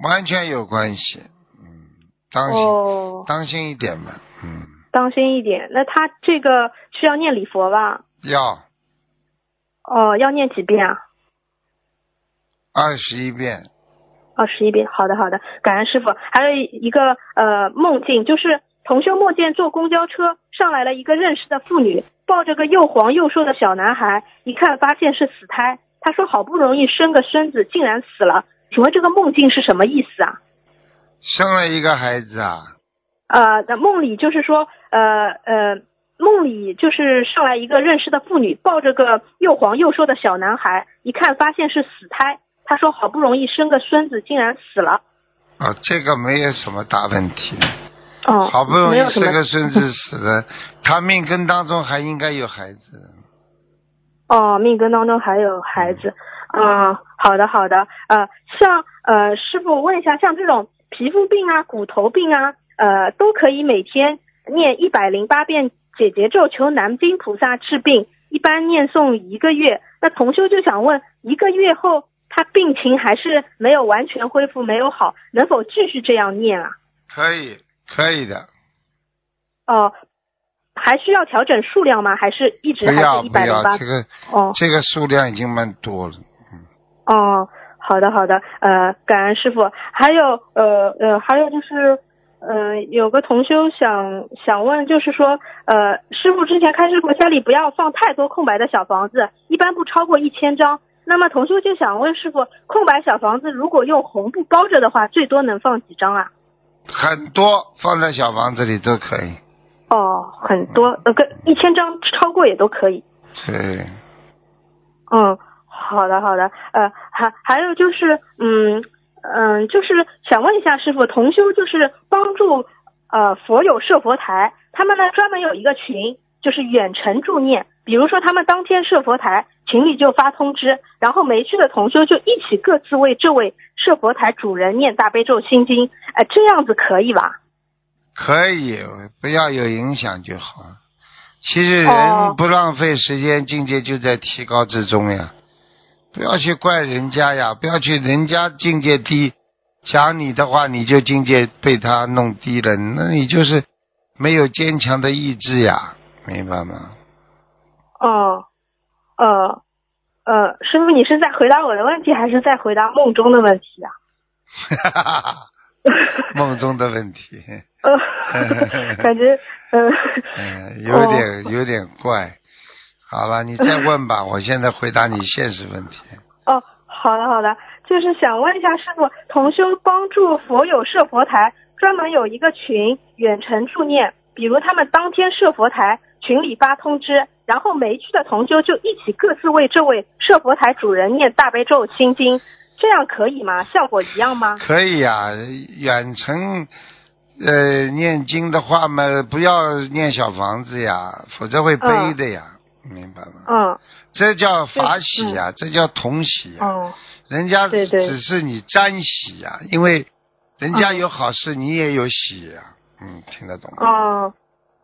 完全有关系，嗯，当心、哦，当心一点吧，嗯，当心一点。那他这个需要念礼佛吧？要哦，要念几遍啊？二十一遍，二十一遍，好的好的，感恩师傅。还有一个呃梦境，就是同修梦见坐公交车上来了一个认识的妇女，抱着个又黄又瘦的小男孩，一看发现是死胎。他说好不容易生个孙子，竟然死了。请问这个梦境是什么意思啊？生了一个孩子啊，呃，那梦里就是说，呃呃，梦梦里就是上来一个认识的妇女，抱着个又黄又瘦的小男孩，一看发现是死胎。他说好不容易生个孙子，竟然死了。啊，这个没有什么大问题。哦，好不容易生个孙子死了，他命根当中还应该有孩子。哦，命根当中还有孩子。嗯，好的好的。呃，像呃师傅问一下，像这种皮肤病啊、骨头病啊，呃，都可以每天念一百零八遍解结咒，求南京菩萨治病。一般念诵一个月。那同修就想问，一个月后他病情还是没有完全恢复，没有好，能否继续这样念啊？可以，可以的。哦、还需要调整数量吗？还是一直不还是一百零八这？个哦这个数量已经蛮多了。哦，好的好的，呃，感恩师傅。还有呃呃，还有就是，呃，有个同修想想问，就是说，呃，师傅之前开示过，家里不要放太多空白的小房子，一般不超过一千张。那么同修就想问师傅，空白小房子如果用红布包着的话，最多能放几张啊？很多放在小房子里都可以。哦，很多，呃，跟一千张超过也都可以。对，嗯，好的好的，呃，还还有就是，嗯嗯，就是想问一下师傅，同修就是帮助呃佛友设佛台，他们呢专门有一个群，就是远程助念，比如说他们当天设佛台，群里就发通知，然后没去的同修就一起各自为这位设佛台主人念大悲咒心经，哎、这样子可以吧？可以，不要有影响就好。其实哦人不浪费时间，境界就在提高之中呀。不要去怪人家呀，不要去人家境界低，讲你的话你就境界被他弄低了，那你就是没有坚强的意志呀，明白吗？哦，呃呃，师傅，你是在回答我的问题，还是在回答梦中的问题啊？哈哈哈梦中的问题，呃，(laughs) 感觉呃，嗯，有点有点怪。好了，你再问吧，我现在回答你现实问题。(laughs) 哦，好的好的，就是想问一下师傅，同修帮助佛友设佛台，专门有一个群远程助念，比如他们当天设佛台，群里发通知，然后没去的同修就一起各自为这位设佛台主人念大悲咒心经，这样可以吗？效果一样吗？可以呀、远程呃念经的话嘛，不要念小房子呀，否则会背的呀，明白吗？嗯这叫法喜呀，这叫同喜呀。哦人家只是你沾喜呀，因为人家嗯有好事，你也有喜呀。嗯，听得懂吗？哦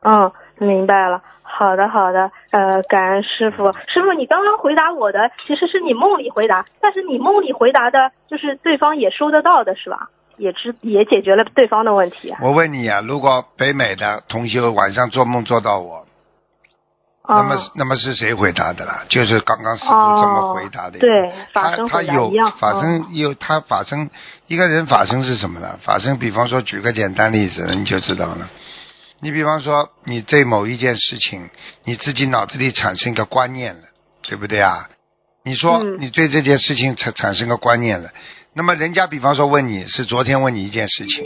嗯，明白了。好的，好的，呃，感恩师傅。师傅，你刚刚回答我的其实是你梦里回答，但是你梦里回答的，就是对方也收得到的，是吧？也知也解决了对方的问题啊。我问你啊，如果北美的同学晚上做梦做到我，那么哦那么是谁回答的啦？就是刚刚师傅这么回答的。哦对法他身他有法身有他法身一个人法身是什么呢？法身，比方说举个简单例子，你就知道了。你比方说你对某一件事情，你自己脑子里产生一个观念了，对不对啊？你说嗯你对这件事情产产生个观念了，那么人家比方说问你是昨天问你一件事情，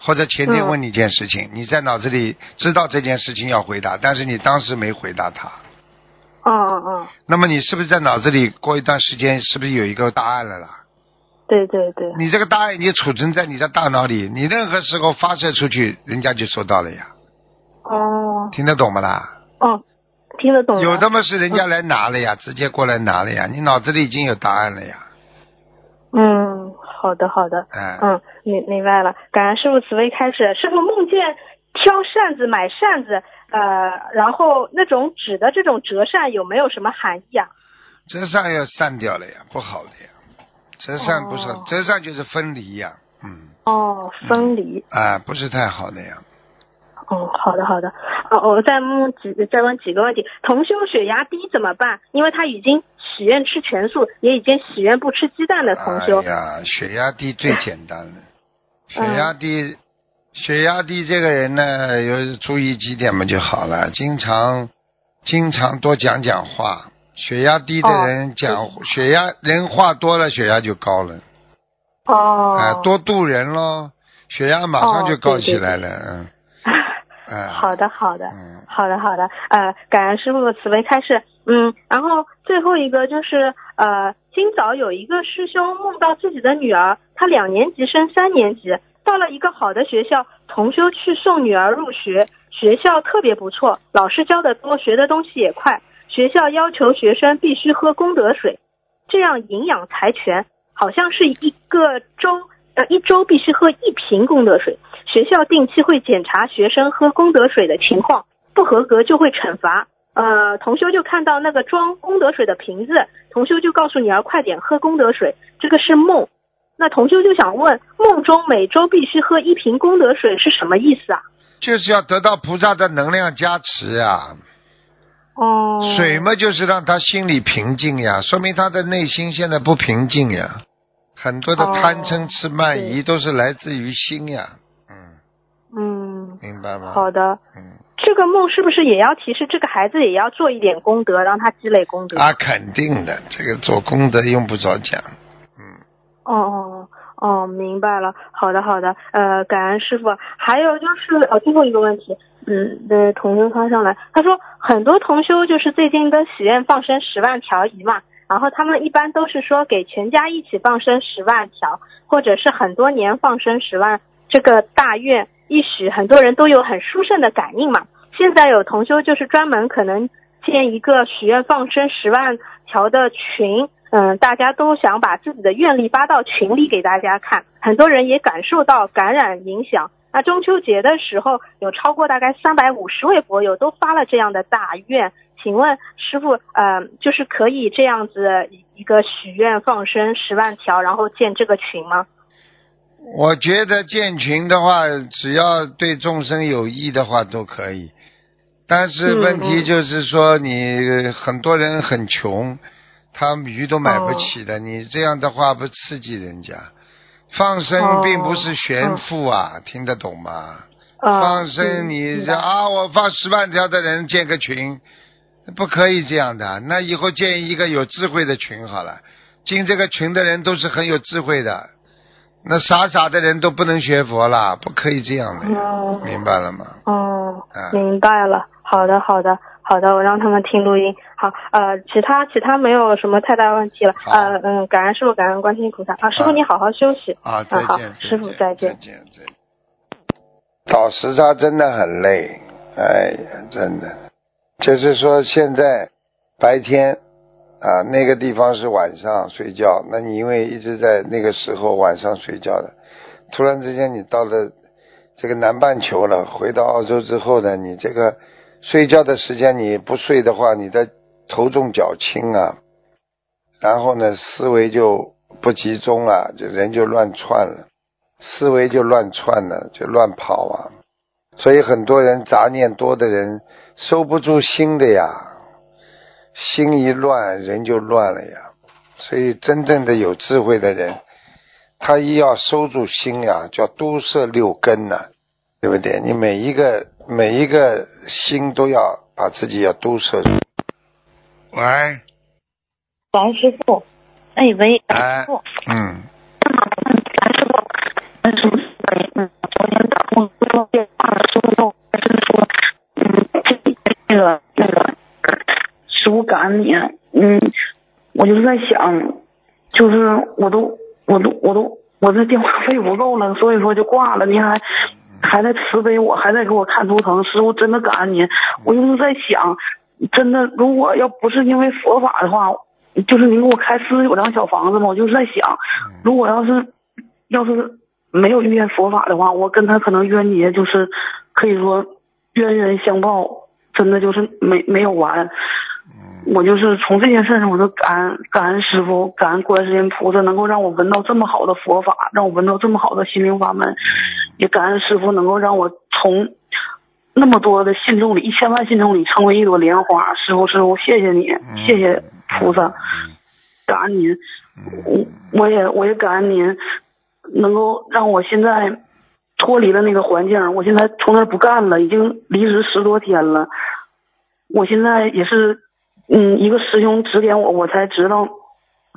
或者前天嗯。问你一件事情，你在脑子里知道这件事情要回答，但是你当时没回答他，哦哦哦，那么你是不是在脑子里过一段时间，是不是有一个答案了啦？对对对，你这个答案已经储存在你的大脑里，你任何时候发射出去，人家就收到了呀，哦。听得懂不啦？哦，听得懂。有的嘛是人家来拿了呀，直接过来拿了呀，你脑子里已经有答案了呀，嗯，好的好的，哎，嗯，明明白了。感恩师傅慈悲开始。师傅梦见挑扇子买扇子，呃，然后那种纸的这种折扇有没有什么含义啊？折扇要散掉了呀，不好的呀，折扇不是，哦折扇就是分离呀，嗯，哦，分离。啊，不是太好的呀，哦，好的好的。哦，我再问几再问几个问题。同修血压低怎么办？因为他已经许愿吃全素，也已经许愿不吃鸡蛋的同修。哎呀，血压低最简单了，(laughs) 血嗯压低，血压低这个人呢，有注意几点嘛就好了，经常经常多讲讲话。血压低的人哦讲、血压，人话多了，血压就高了。哦。啊，多度人咯，血压马上就高起来了。嗯，好的，好的，嗯，好的，好的。呃，感恩师傅的慈悲开示。嗯，然后最后一个就是呃，今早有一个师兄梦到自己的女儿，她两年级升三年级，到了一个好的学校，同修去送女儿入学，学校特别不错，老师教的多，学的东西也快。学校要求学生必须喝功德水，这样营养才全。好像是一个周呃一周必须喝一瓶功德水。学校定期会检查学生喝功德水的情况，不合格就会惩罚。呃，同修就看到那个装功德水的瓶子，同修就告诉女儿快点喝功德水，这个是梦。那同修就想问，梦中每周必须喝一瓶功德水是什么意思啊？就是要得到菩萨的能量加持啊。哦，水嘛，就是让他心里平静呀，说明他的内心现在不平静呀。很多的贪嗔痴慢疑都是来自于心呀。嗯，嗯，明白吗？好的。嗯，这个梦是不是也要提示这个孩子也要做一点功德，让他积累功德？啊，肯定的，这个做功德用不着讲。嗯，哦哦哦，明白了。好的好的，呃，感恩师傅。还有就是呃，最后一个问题，嗯，呃，同修发上来，他说很多同修就是最近跟许愿放生十万条鱼嘛，然后他们一般都是说给全家一起放生十万条，或者是很多年放生十万，这个大愿一许，很多人都有很殊胜的感应嘛。现在有同修就是专门可能建一个许愿放生十万条的群。嗯，大家都想把自己的愿力发到群里给大家看，很多人也感受到感染影响。那中秋节的时候，有超过大概三百五十位佛友都发了这样的大愿。请问师傅，呃，就是可以这样子一个许愿放生十万条，然后建这个群吗？我觉得建群的话，只要对众生有益的话都可以。但是问题就是说，你很多人很穷。他鱼都买不起的，你这样的话不刺激人家？放生并不是炫富啊，听得懂吗？放生你这啊，我放十万条的人建个群，不可以这样的。那以后建一个有智慧的群好了，进这个群的人都是很有智慧的，那傻傻的人都不能学佛了，不可以这样的，明白了吗？哦，明白了。好的，好的。好的，我让他们听录音。好，呃，其他其他没有什么太大问题了。呃，嗯，感恩师傅，感恩观世音菩萨。啊，师傅你好好休息。啊，再见。师傅再见。再见再见。倒时差真的很累，哎呀，真的。就是说现在白天啊，那个地方是晚上睡觉，那你因为一直在那个时候晚上睡觉的，突然之间你到了这个南半球了，回到澳洲之后呢，你这个。睡觉的时间你不睡的话，你的头重脚轻啊，然后呢思维就不集中啊，就人就乱窜了，思维就乱窜了，就乱跑啊。所以很多人杂念多的人收不住心的呀，心一乱人就乱了呀。所以真正的有智慧的人，他一要收住心呀，叫都摄六根呐，对不对？你每一个。每一个心都要把自己要都摄住。喂，王师傅，哎喂，师傅，嗯，师傅，嗯，昨天打通电话的时候，就是说，嗯，那个那个，师傅感恩你，嗯，我就是在想，就是我都我都我都我这电话费不够了，所以说就挂了，您还。还在慈悲我，还在给我看图腾，师傅真的感恩您。我就是在想，真的，如果要不是因为佛法的话，就是您给我开四十九张小房子嘛，我就是在想，如果要是要是没有遇见佛法的话，我跟他可能冤结就是可以说冤冤相报，真的就是没没有完。我就是从这件事上，我都感恩感恩师傅，感恩观世音菩萨，能够让我闻到这么好的佛法，让我闻到这么好的心灵法门，也感恩师傅能够让我从那么多的信众里，一千万信众里成为一朵莲花。师傅，师傅，谢谢你，谢谢菩萨，感恩您，我我也我也感恩您，能够让我现在脱离了那个环境，我现在从那不干了，已经离职十多天了，我现在也是。嗯，一个师兄指点我，我才知道，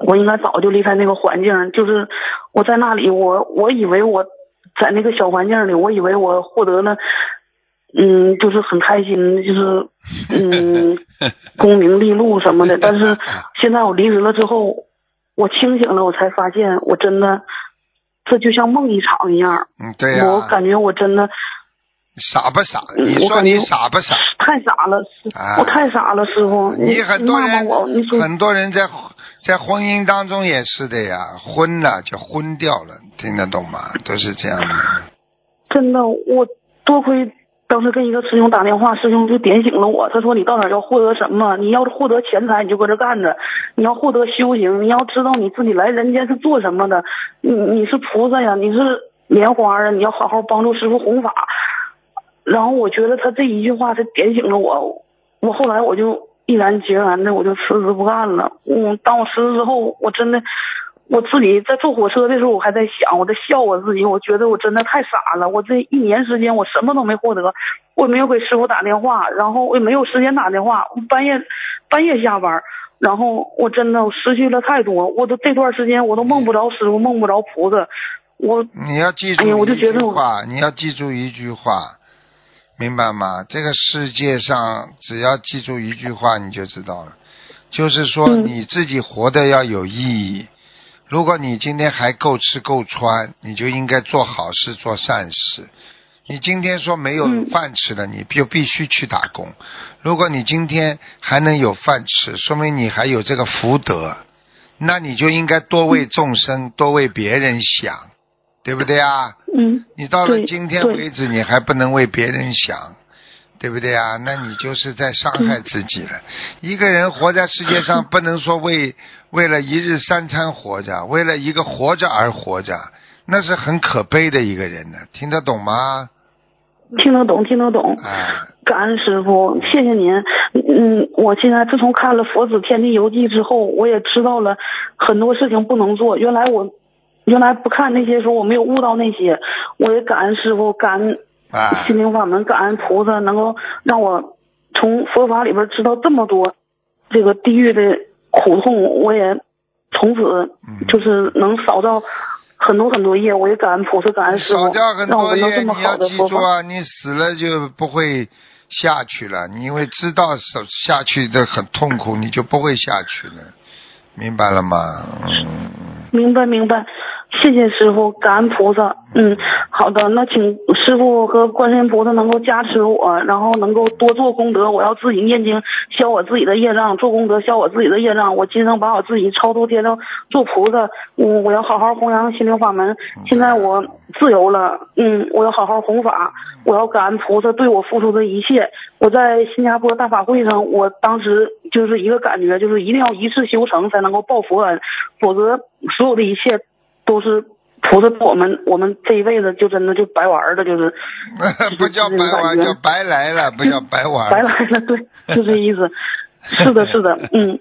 我应该早就离开那个环境。就是我在那里，我我以为我在那个小环境里，我以为我获得了嗯，就是很开心，就是嗯，(laughs) 功名利禄什么的。但是 (laughs) 现在我离职了之后，我清醒了，我才发现我真的这就像梦一场一样。嗯，对呀、我感觉我真的傻不傻？嗯你说你傻不傻？太傻了，啊我太傻了，师傅。你很多人很多人在在婚姻当中也是的呀，昏了就昏掉了，听得懂吗？都是这样的。真的，我多亏当时跟一个师兄打电话，师兄就点醒了我。他说：“你到哪儿要获得什么？你要是获得钱财，你就搁这干着；你要获得修行，你要知道你自己来人间是做什么的。你你是菩萨呀，你是莲花啊，你要好好帮助师傅弘法。”然后我觉得他这一句话，他点醒了我。我后来我就毅然决然的，我就辞职不干了。嗯，当我辞职之后，我真的。我自己在坐火车的时候，我还在想，我在笑我自己，我觉得我真的太傻了。我这一年时间，我什么都没获得，我也没有给师傅打电话，然后我也没有时间打电话，半夜半夜下班，然后我真的我失去了太多。我都这段时间我都梦不着师傅，梦不着菩萨。我你要记住哎我就一觉得我句话，你要记住一句话，明白吗？这个世界上只要记住一句话，你就知道了，就是说嗯你自己活得要有意义。如果你今天还够吃够穿，你就应该做好事做善事。你今天说没有嗯饭吃了，你就必须去打工。如果你今天还能有饭吃，说明你还有这个福德，那你就应该多为众生、多为别人想，对不对啊？嗯你到了今天为止，你还不能为别人想，对不对啊？那你就是在伤害自己了。一个人活在世界上，(laughs) 不能说为为了一日三餐活着，为了一个活着而活着，那是很可悲的一个人呢。听得懂吗？听得懂，听得懂。啊，感恩师傅，谢谢您。嗯，我现在自从看了《佛子天地游记》之后，我也知道了很多事情不能做。原来我原来不看那些时候，我没有悟到那些。我也感恩师傅，感恩啊心灵法门，感恩菩萨，能够让我从佛法里边知道这么多这个地狱的苦痛。我也从此嗯就是能少造很多很多业。我也感恩菩萨，感恩师傅少掉，很让我多业，闻到这么你要好的佛法。记住啊！你死了就不会下去了，你因为知道手下去的很痛苦，你就不会下去了，明白了吗？嗯。明白明白，谢谢师傅，感恩菩萨。嗯，好的，那请师傅和观世音菩萨能够加持我，然后能够多做功德。我要自己念经消我自己的业障，做功德消我自己的业障。我今生把我自己超度天上做菩萨。嗯，我要好好弘扬心灵法门。现在我自由了，嗯，我要好好弘法。我要感恩菩萨对我付出的一切。我在新加坡大法会上，我当时就是一个感觉，就是一定要一次修成才能够报佛恩，否则所有的一切都是菩萨我们我们这一辈子就真的就白玩了，就是 (laughs) 不叫白玩，叫白来了，不叫白玩。白来了，对，就这意思。(laughs) 是的，是的，嗯，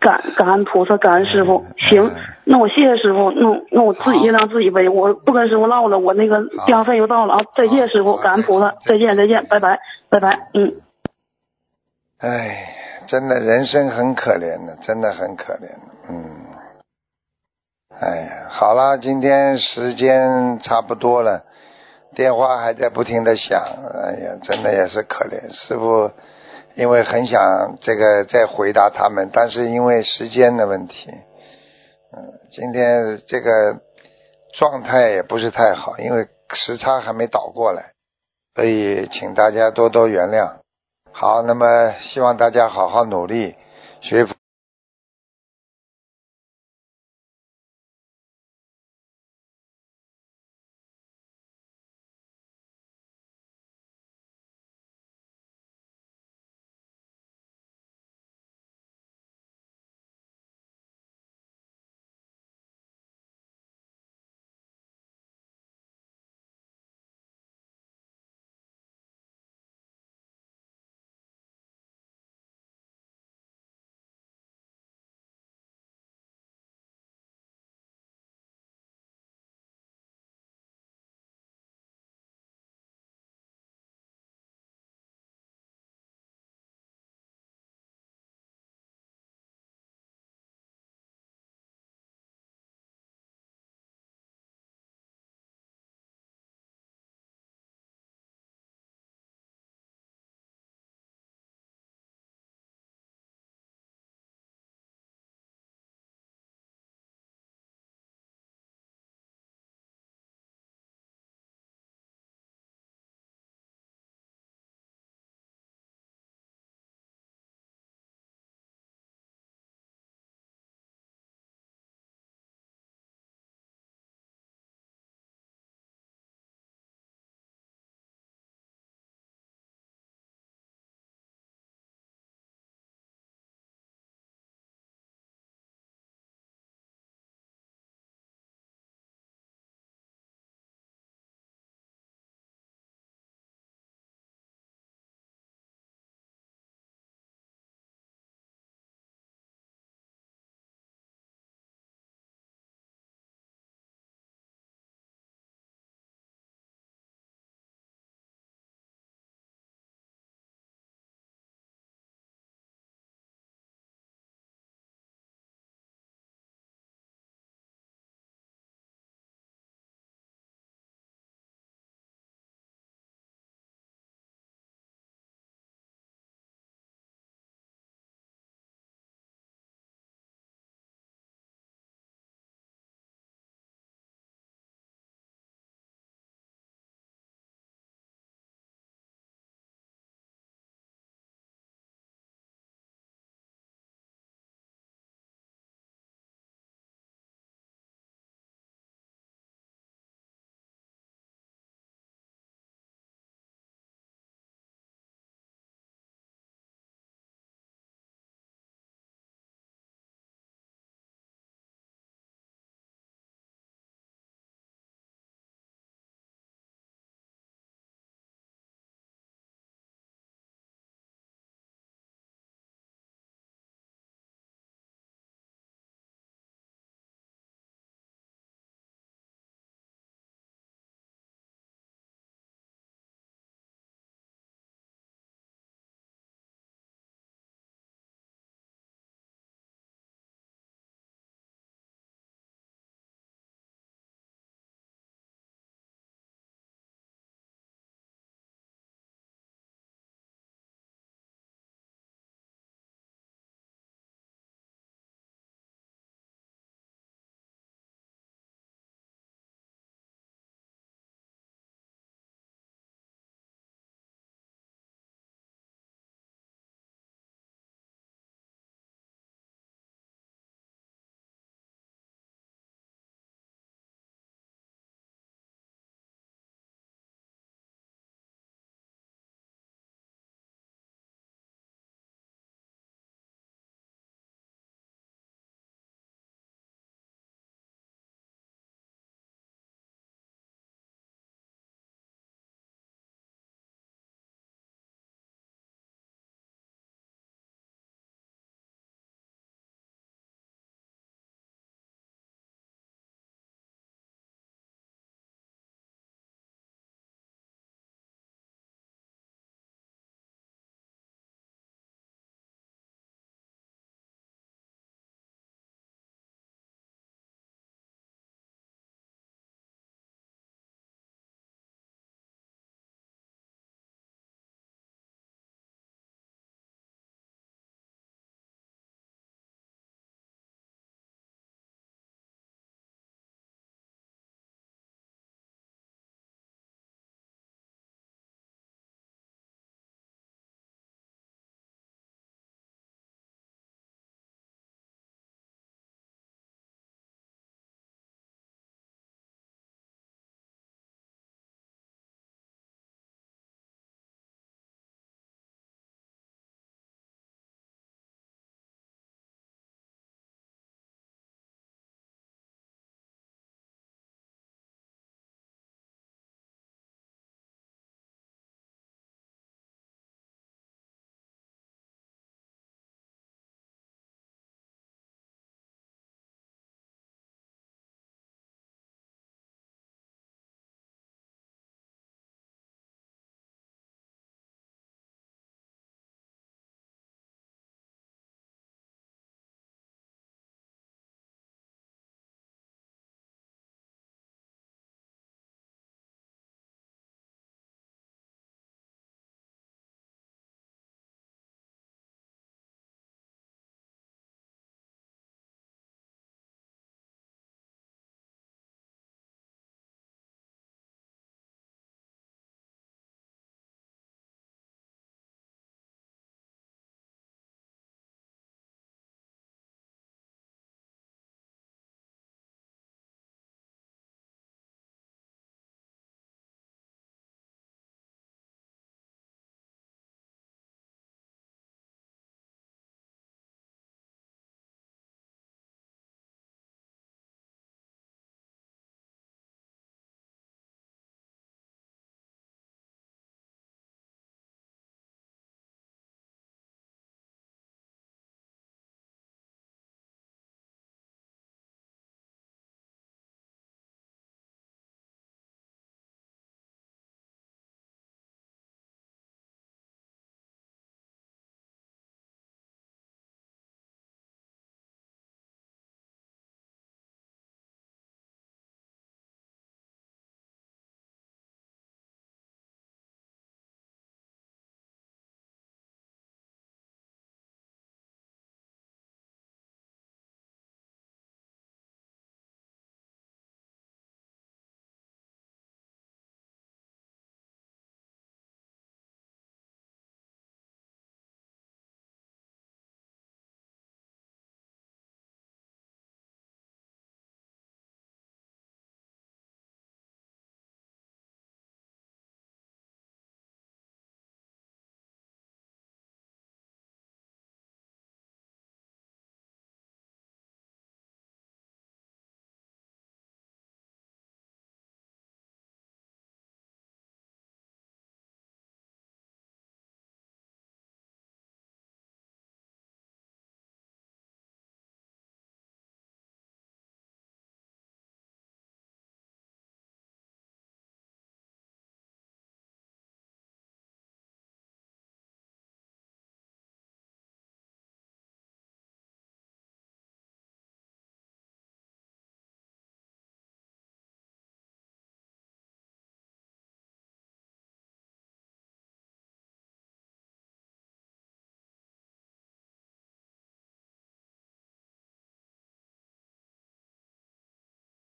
感感恩菩萨，感恩师傅。行，那我谢谢师傅，那那我自己业障自己背，我不跟师傅唠了，我那个电话费又到了啊！再见，师傅，感恩菩萨，再见，再见，拜拜，拜拜，嗯。唉，真的人生很可怜的，真的很可怜的，嗯。哎呀，好了，今天时间差不多了，电话还在不停的响，哎呀，真的也是可怜。师傅因为很想这个再回答他们，但是因为时间的问题，嗯，今天这个状态也不是太好，因为时差还没倒过来，所以请大家多多原谅。好，那么希望大家好好努力学佛。